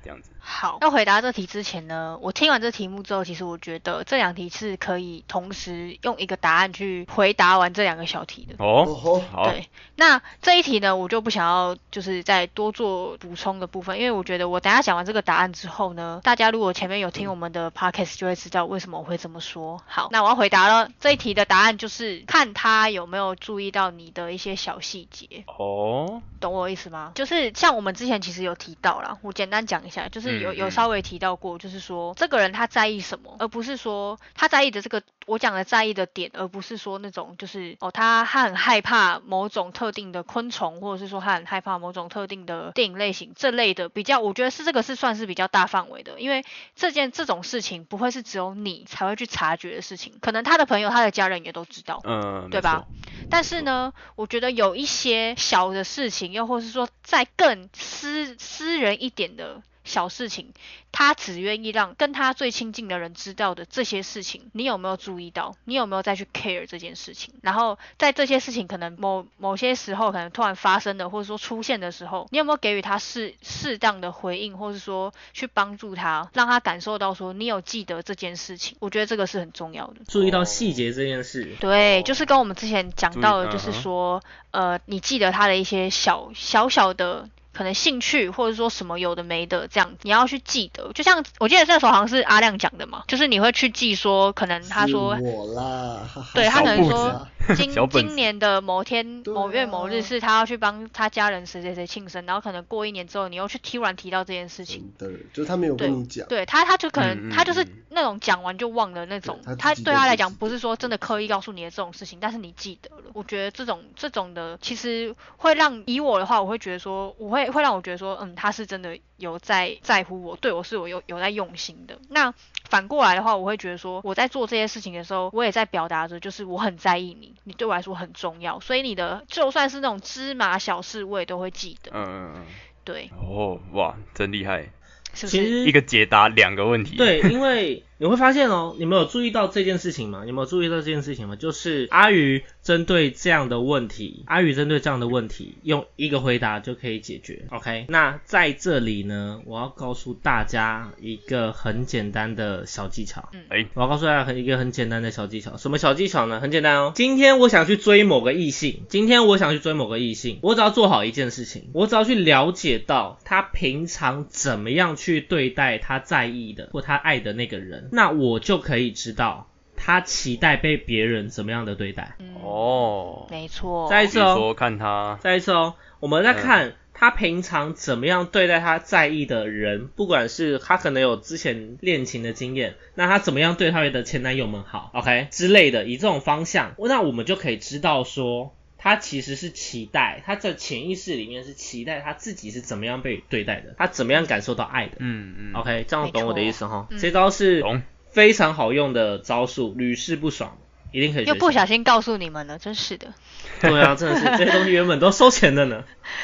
这样子。好，要回答这题之前呢，我听完这题目之后，其实我觉得这两题是可以同时用一个答案去回答完这两个小题的。哦好，对，那这一题呢，我就不想要就是再多做补充的部分，因为我觉得我等下讲完这个答案之后呢，大家如果前面有听我们的 podcast 就会知道为什么我会这么说。好，那我要回答了，这一题的答案就是看他有没有注意到你的一些小细节。哦，懂我意思吗？就是像我们之前其实有提到啦，我简单讲一下，就是有有稍微提到过，就是说这个人他在意什么，而不是说他在意的这个我讲的在意的点，而不是说那种就是哦他他很害怕某种特定的昆虫，或者是说他很害怕某种特定的电影类型这类的比较，我觉得是这个是算是比较大范围的，因为这件这种事情不会是只有你才会去察觉的事情，可能他的朋友、他的家人也都知道。嗯，对吧？但是呢，我觉得有一些小的事情，又或是说再更私私人一点的小事情，他只愿意让跟他最亲近的人知道的这些事情，你有没有注意到？你有没有再去 care 这件事情？然后在这些事情可能某某些时候可能突然发生的，或者说出现的时候，你有没有给予他适适当的回应，或是说去帮助他，让他感受到说你有记得这件事情？我觉得这个是很重要的。注意到细节这件事。对，就是跟我们之前讲到的，就是说，呃，你记得他的一些小小小的可能兴趣或者说什么有的没的这样子，你要去记得。就像我记得那时候好像是阿亮讲的嘛，就是你会去记说，可能他说是我啦，(laughs) 对他可能说 (laughs) 今今年的某天某月某日啊是他要去帮他家人谁谁谁庆生，然后可能过一年之后你又去突然提到这件事情。对，就是他没有跟你讲，对他，他就可能、他就是嗯那种讲完就忘了那种，他对他来讲不是说真的刻意告诉你的这种事情，但是你记得了。我觉得这种这种的，其实会让以我的话，我会觉得说，我会会让我觉得说，嗯，他是真的有在在乎我，对我是有有有在用心的。那反过来的话，我会觉得说，我在做这些事情的时候，我也在表达着，就是我很在意你，你对我来说很重要，所以你的就算是那种芝麻小事，我也都会记得。嗯嗯嗯对，嗯，哦，哇，真厉害，是不是？其实一个解答两个问题。对，因为你会发现哦，你们有注意到这件事情吗？你们有注意到这件事情吗？就是阿鱼针对这样的问题，阿鱼针对这样的问题，用一个回答就可以解决。OK，那在这里呢，我要告诉大家一个很简单的小技巧。哎，我要告诉大家一个很简单的小技巧，什么小技巧呢？很简单哦。今天我想去追某个异性，今天我想去追某个异性，我只要做好一件事情，我只要去了解到他平常怎么样去对待他在意的或他爱的那个人，那我就可以知道他期待被别人怎么样的对待。嗯，哦，没错。再一次哦，说看他，再一次哦，我们在看他平常怎么样对待他在意的人，不管是他可能有之前恋情的经验，那他怎么样对他的前男友们好，OK 之类的，以这种方向，那我们就可以知道说。他其实是期待，他在潜意识里面是期待他自己是怎么样被对待的，他怎么样感受到爱的。嗯嗯 OK，这样懂我的意思哈？嗯这招是懂非常好用的招数，屡试不爽，一定可以学又。不小心告诉你们了，真是的。对啊，真的是这些东西原本都收钱的呢。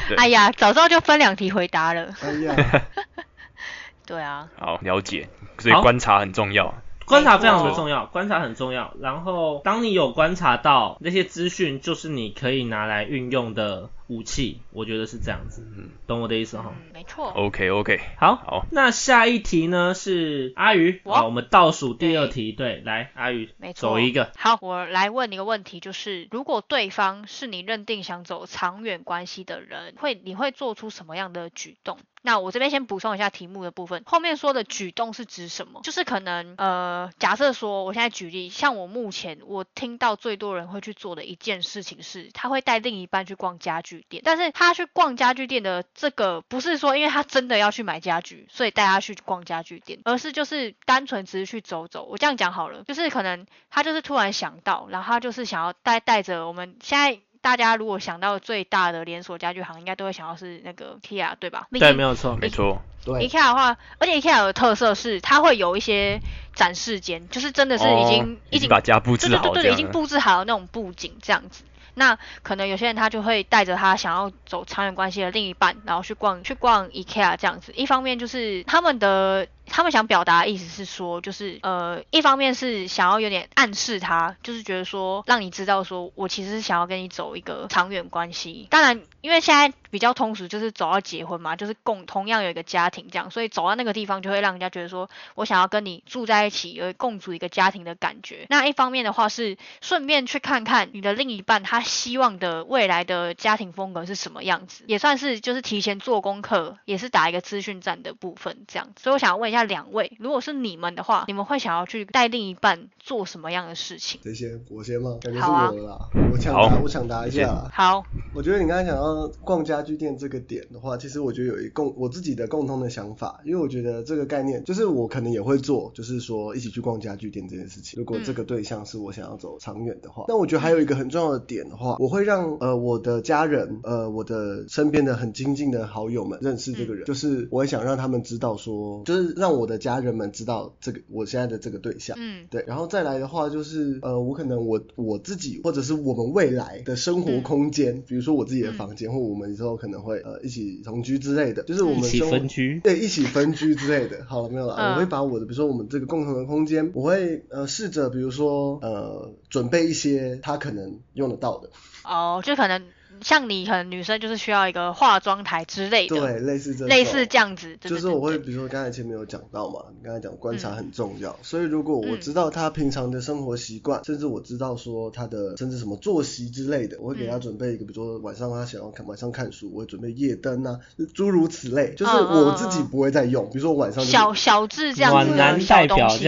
对 (laughs) 哎呀，早知道就分两题回答了。哎呀，(laughs) 对啊，好了解，所以好观察很重要。观察非常的重要，观察很重要。然后，当你有观察到那些资讯，就是你可以拿来运用的武器。我觉得是这样子，嗯懂我的意思哈？嗯，没错。，OK OK，好，好，那下一题呢是阿鱼，我好，我们倒数第二题，对，来，阿鱼，没错，走一个。好，我来问你一个问题，就是如果对方是你认定想走长远关系的人，会你会做出什么样的举动？那我这边先补充一下题目的部分，后面说的举动是指什么？就是可能呃，假设说，我现在举例，像我目前我听到最多人会去做的一件事情是，他会带另一半去逛家具店，但是他去逛家具店的这个不是说因为他真的要去买家具，所以带他去逛家具店，而是就是单纯只是去走走。我这样讲好了，就是可能他就是突然想到，然后他就是想要带带着我们现在。大家如果想到最大的连锁家具行，应该都会想到是那个 IKEA，对吧？毕对，没有错。没错，对，IKEA 的话，而且 IKEA 的特色是它会有一些展示间，就是真的是已经、哦已经把家布置好对对对，已经。布置好了那种布景这样子。那可能有些人他就会带着他想要走长远关系的另一半，然后去逛去逛 IKEA 这样子。一方面就是他们的他们想表达的意思是说，就是呃，一方面是想要有点暗示他，就是觉得说让你知道说我其实是想要跟你走一个长远关系。当然，因为现在比较通俗，就是走到结婚嘛，就是共同样有一个家庭这样，所以走到那个地方就会让人家觉得说我想要跟你住在一起，有共组一个家庭的感觉。那一方面的话是顺便去看看你的另一半他希望的未来的家庭风格是什么样子，也算是就是提前做功课，也是打一个资讯站的部分这样。所以我想问一下两位，如果是你们的话，你们会想要去带另一半做什么样的事情？谁先？我先吗？感觉是好啊我的啦。我抢答，我抢答一下啦。好，我觉得你刚才讲到逛家具店这个点的话，其实我觉得有一共我自己的共通的想法，因为我觉得这个概念就是我可能也会做，就是说一起去逛家具店这件事情。如果这个对象是我想要走长远的话，那我觉得还有一个很重要的点的话，我会让呃我的家人呃我的身边的很亲近的好友们认识这个人，就是我也想让他们知道说，就是让我的家人们知道这个我现在的这个对象。嗯对，然后再来的话就是，呃，我可能我我自己或者是我们未来的生活空间，比如说我自己的房间，或我们之后可能会呃一起同居之类的，就是我一起们分居。对，一起分居之类的。好了，没有了。嗯我会把我的，比如说我们这个共同的空间，我会呃试着，比如说呃准备一些他可能用得到的。哦，就可能像你可能女生就是需要一个化妆台之类的，对，类似这类似这样子，对就是我会比如说刚才前面有讲到嘛，你刚才讲观察嗯。很重要，所以如果我嗯。知道他平常的生活习惯，甚至我知道说他的甚至什么作息之类的，我会给他嗯。准备一个，比如说晚上他想要看晚上看书，我会准备夜灯啊，诸如此类，就是我自己不会再用，比如说我晚上就是小小智这样子男的小代表东西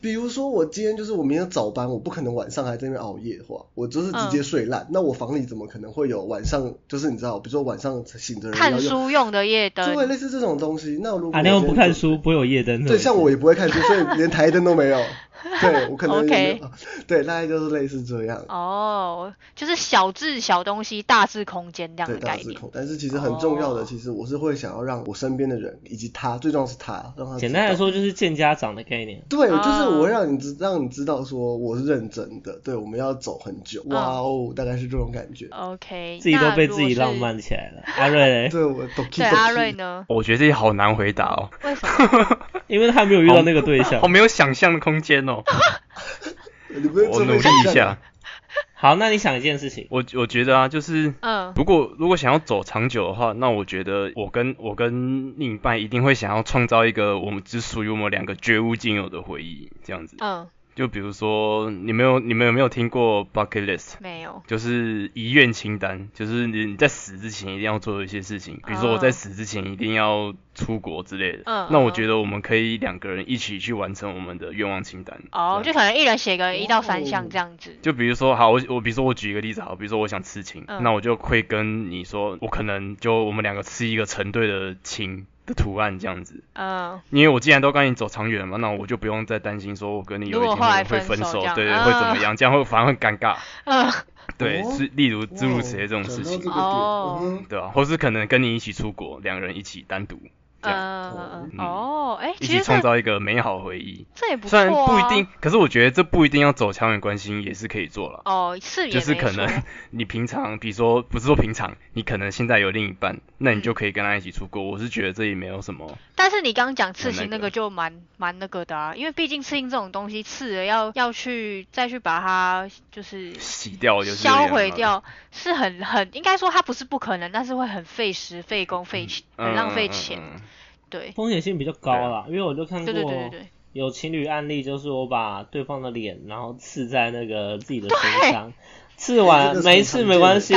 比如说我今天就是我明天早班，我不可能晚上还在那边熬夜的话，我就是直嗯。接睡烂。那我房里怎么可能会有晚上就是你知道，比如说晚上醒着人看，书用的夜灯就，会类似这种东西。那如果啊，那不看书，不会有夜灯。对，像我也不会看书，所以连台灯都没有。(laughs) 对我可能也没有 OK (laughs) 对，大概就是类似这样。哦，就是小智小东西，大智空间这样，的概念。大致控。但是其实很重要的，哦其实我是会想要让我身边的人以及他，最重要是他，让他简单来说就是见家长的概念。对，就是啊我会让你知让你知道说我是认真的，对，我们要走很久，哇哦，大概是这种感觉。OK，自己都被自己浪。漫起来了。阿瑞嘞，对，我对阿瑞？呢？我觉得这些好难回答哦，为什么？(laughs) 因为他没有遇到那个对象好。没有想象的空间我努力一下。。好，那你想一件事情，我我觉得啊，就是嗯，如果如果想要走长久的话，那我觉得我跟我跟另一半一定会想要创造一个我们只属于我们两个绝无仅有的回忆，这样子。嗯，就比如说，你们有你们有没有听过 bucket list？没有。就是遗愿清单，就是你你在死之前一定要做的一些事情，比如说我在死之前一定要出国之类的。嗯那我嗯觉得我们可以两个人一起去完成我们的愿望清单。哦，就可能一人写个一到三项哦这样子。就比如说，好，我我比如说我举一个例子，好，比如说我想刺青，嗯那我就会跟你说，我可能就我们两个刺一个成对的青的图案这样子。嗯，因为我既然都跟你走长远了嘛，那我就不用再担心说我跟你有一天会分分手，对对，啊会怎么样？这样会反而会尴尬。嗯，对，哦。是例如诸如此类这种事情。对啊、或是可能跟你一起出国，两个人一起单独这样，嗯嗯嗯哦，哎，一起创造一个美好回忆。这也不错虽然不一啊定，可是我觉得这不一定要走长远关系，也是可以做了。哦，是也就是可能你平常，比如说不是说平常，你可能现在有另一半，那你就嗯可以跟他一起出国。我是觉得这也没有什么，但是你刚刚讲刺青那个个就蛮蛮那个的啊，因为毕竟刺青这种东西刺了要要去再去把它就是洗掉就是销毁掉，是很很应该说它不是不可能，但是会很费时费工费很浪费嗯嗯钱。嗯对，风险性比较高啦，因为我就看对对对对过对，有情侣案例，就是我把对方的脸，然后刺在那个自己的身上，刺完个是没刺没关系，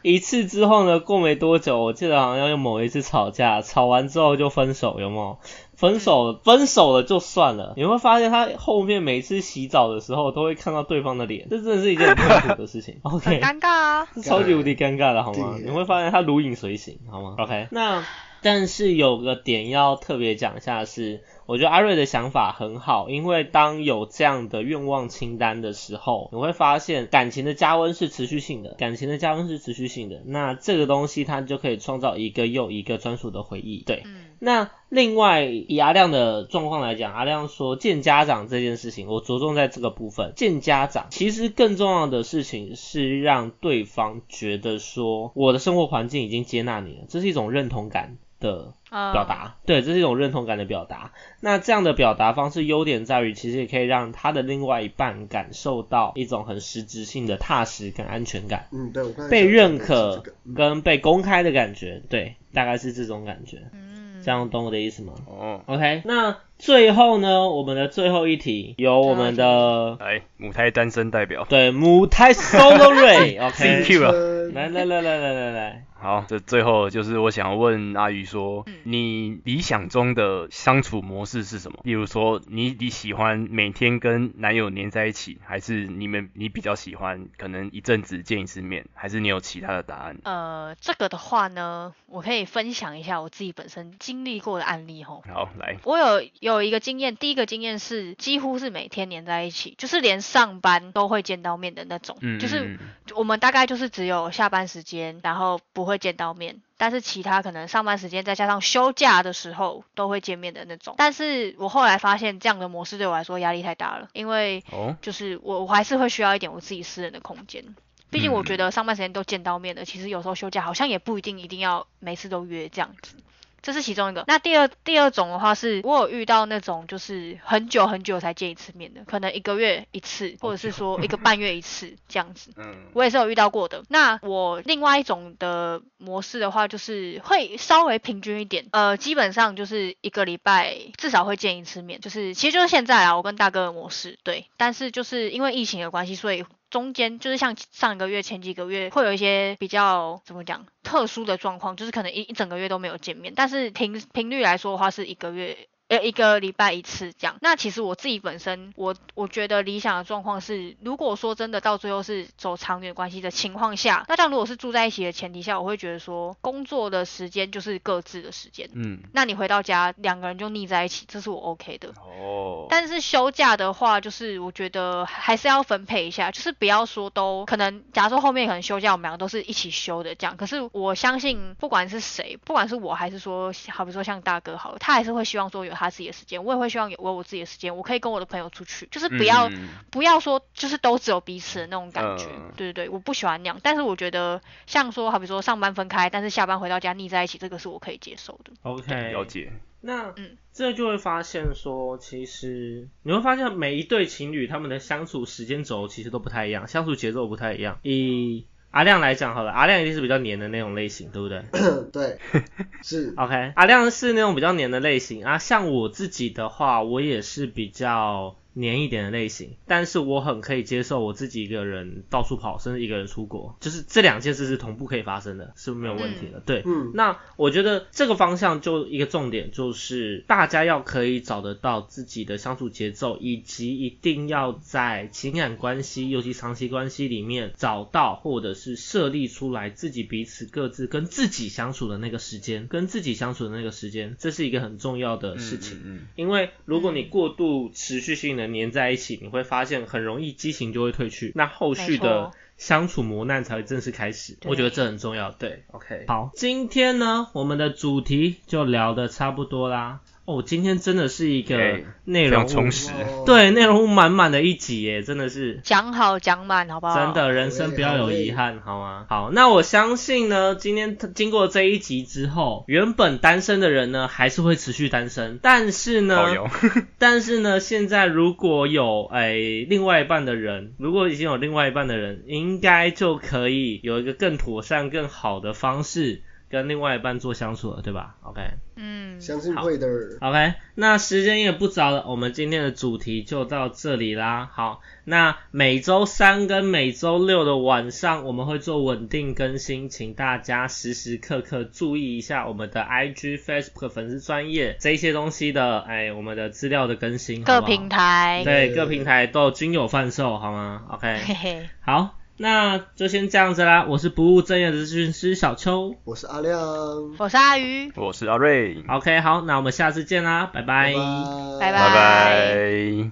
一次之后呢，过没多久，我记得好像要用某一次吵架，吵完之后就分手，有没有？分手了，分手了就算了，你会发现他后面每次洗澡的时候都会看到对方的脸，这真的是一件很痛苦的事情。(laughs) OK，尴尬啊。是超级无敌尴尬的好吗？你会发现他如影随形，好吗？OK，那但是有个点要特别讲一下是，我觉得阿瑞的想法很好，因为当有这样的愿望清单的时候，你会发现感情的加温是持续性的，感情的加温是持续性的，那这个东西它就可以创造一个又一个专属的回忆，对。嗯那另外以阿亮的状况来讲，阿亮说见家长这件事情，我着重在这个部分。见家长其实更重要的事情是让对方觉得说我的生活环境已经接纳你了，这是一种认同感的嗯表达，对，这是一种认同感的表达。那这样的表达方式优点在于，其实也可以让他的另外一半感受到一种很实质性的踏实跟安全感。嗯，对，我刚才被认可跟被公开的感觉，对，大概是这种感觉。嗯，这样懂我的意思吗哦，？OK，那最后呢，我们的最后一题由我们的来母胎单身代表，对母胎 solo ray OK，CQ 啊嗯来来来来来来来，好，这最后就是我想问阿宇说，嗯你理想中的相处模式是什么？例如说，你你喜欢每天跟男友黏在一起，还是你们你比较喜欢可能一阵子见一次面，还是你有其他的答案？呃，这个的话呢，我可以分享一下我自己本身经历过的案例吼。好，来，我有有一个经验，第一个经验是几乎是每天黏在一起，就是连上班都会见到面的那种，嗯，就是嗯我们大概就是只有下班时间，然后不会见到面，但是其他可能上班时间再加上休假的时候都会见面的那种。但是我后来发现这样的模式对我来说压力太大了，因为哦，就是我我还是会需要一点我自己私人的空间。毕竟我嗯觉得上班时间都见到面了，其实有时候休假好像也不一定一定要每次都约这样子。这是其中一个。那第二第二种的话是，我有遇到那种就是很久很久才见一次面的，可能一个月一次，或者是说 (laughs) 一个半月一次这样子。嗯，我也是有遇到过的。那我另外一种的模式的话，就是会稍微平均一点，呃，基本上就是一个礼拜至少会见一次面，就是其实就是现在啊，我跟大哥的模式对，但是就是因为疫情的关系，所以中间就是像上一个月、前几个月会有一些比较怎么讲特殊的状况，就是可能一一整个月都没有见面，但是频频率来说的话是一个月。呃，一个礼拜一次这样。那其实我自己本身，我我觉得理想的状况是，如果说真的到最后是走长远关系的情况下，那这样如果是住在一起的前提下，我会觉得说，工作的时间就是各自的时间。嗯，那你回到家，两个人就腻在一起，这是我 OK 的。哦，但是休假的话，就是我觉得还是要分配一下，就是不要说都可能，假如说后面可能休假我们两个都是一起休的这样。可是我相信，不管是谁，不管是我还是说，好比说像大哥好了，他还是会希望说有他自己的时间，我也会希望有我有我自己的时间，我可以跟我的朋友出去，就是不要、嗯不要说就是都只有彼此的那种感觉。嗯对对对，我不喜欢那样。但是我觉得像说，好比说上班分开，但是下班回到家腻在一起，这个是我可以接受的。OK，了解。那嗯这就会发现说，其实你会发现每一对情侣他们的相处时间轴其实都不太一样，相处节奏不太一样。以阿亮来讲好了，阿亮一定是比较黏的那种类型，对不对 (coughs) 对，是？(coughs) OK，阿亮是那种比较黏的类型啊。像我自己的话，我也是比较黏一点的类型，但是我很可以接受我自己一个人到处跑，甚至一个人出国，就是这两件事是同步可以发生的，是没有问题的。对，嗯那我觉得这个方向就一个重点，就是大家要可以找得到自己的相处节奏，以及一定要在情感关系，尤其长期关系里面找到或者是设立出来自己彼此各自跟自己相处的那个时间，跟自己相处的那个时间，这是一个很重要的事情。嗯因为如果你过度持续性的黏在一起，你会发现很容易激情就会褪去，那后续的相处磨难才会正式开始。我觉得这很重要。对，OK，好，今天呢，我们的主题就聊的差不多啦。哦，今天真的是一个哎内容物非常充实哦对，内容物满满的一集耶，真的是。讲好讲满，好不好？真的，人生不要有遗憾，好吗？好，那我相信呢，今天经过这一集之后，原本单身的人呢，还是会持续单身，但是呢 (laughs) 但是呢，现在如果有诶、另外一半的人，如果已经有另外一半的人，应该就可以有一个更妥善、更好的方式跟另外一半做相处了，对吧？OK。嗯，相信会的。OK，那时间也不早了，我们今天的主题就到这里啦。好，那每周三跟每周六的晚上我们会做稳定更新，请大家时时刻刻注意一下我们的 IG、Facebook 粉丝专业这一些东西的，哎，我们的资料的更新，好好各平台，对各平台都均有贩售，好吗？OK，嘿，好，那就先这样子啦。我是不务正业的咨询师小邱。我是阿亮，我是阿鱼，我是阿瑞，OK，好，那我们下次见啦，拜拜拜拜拜。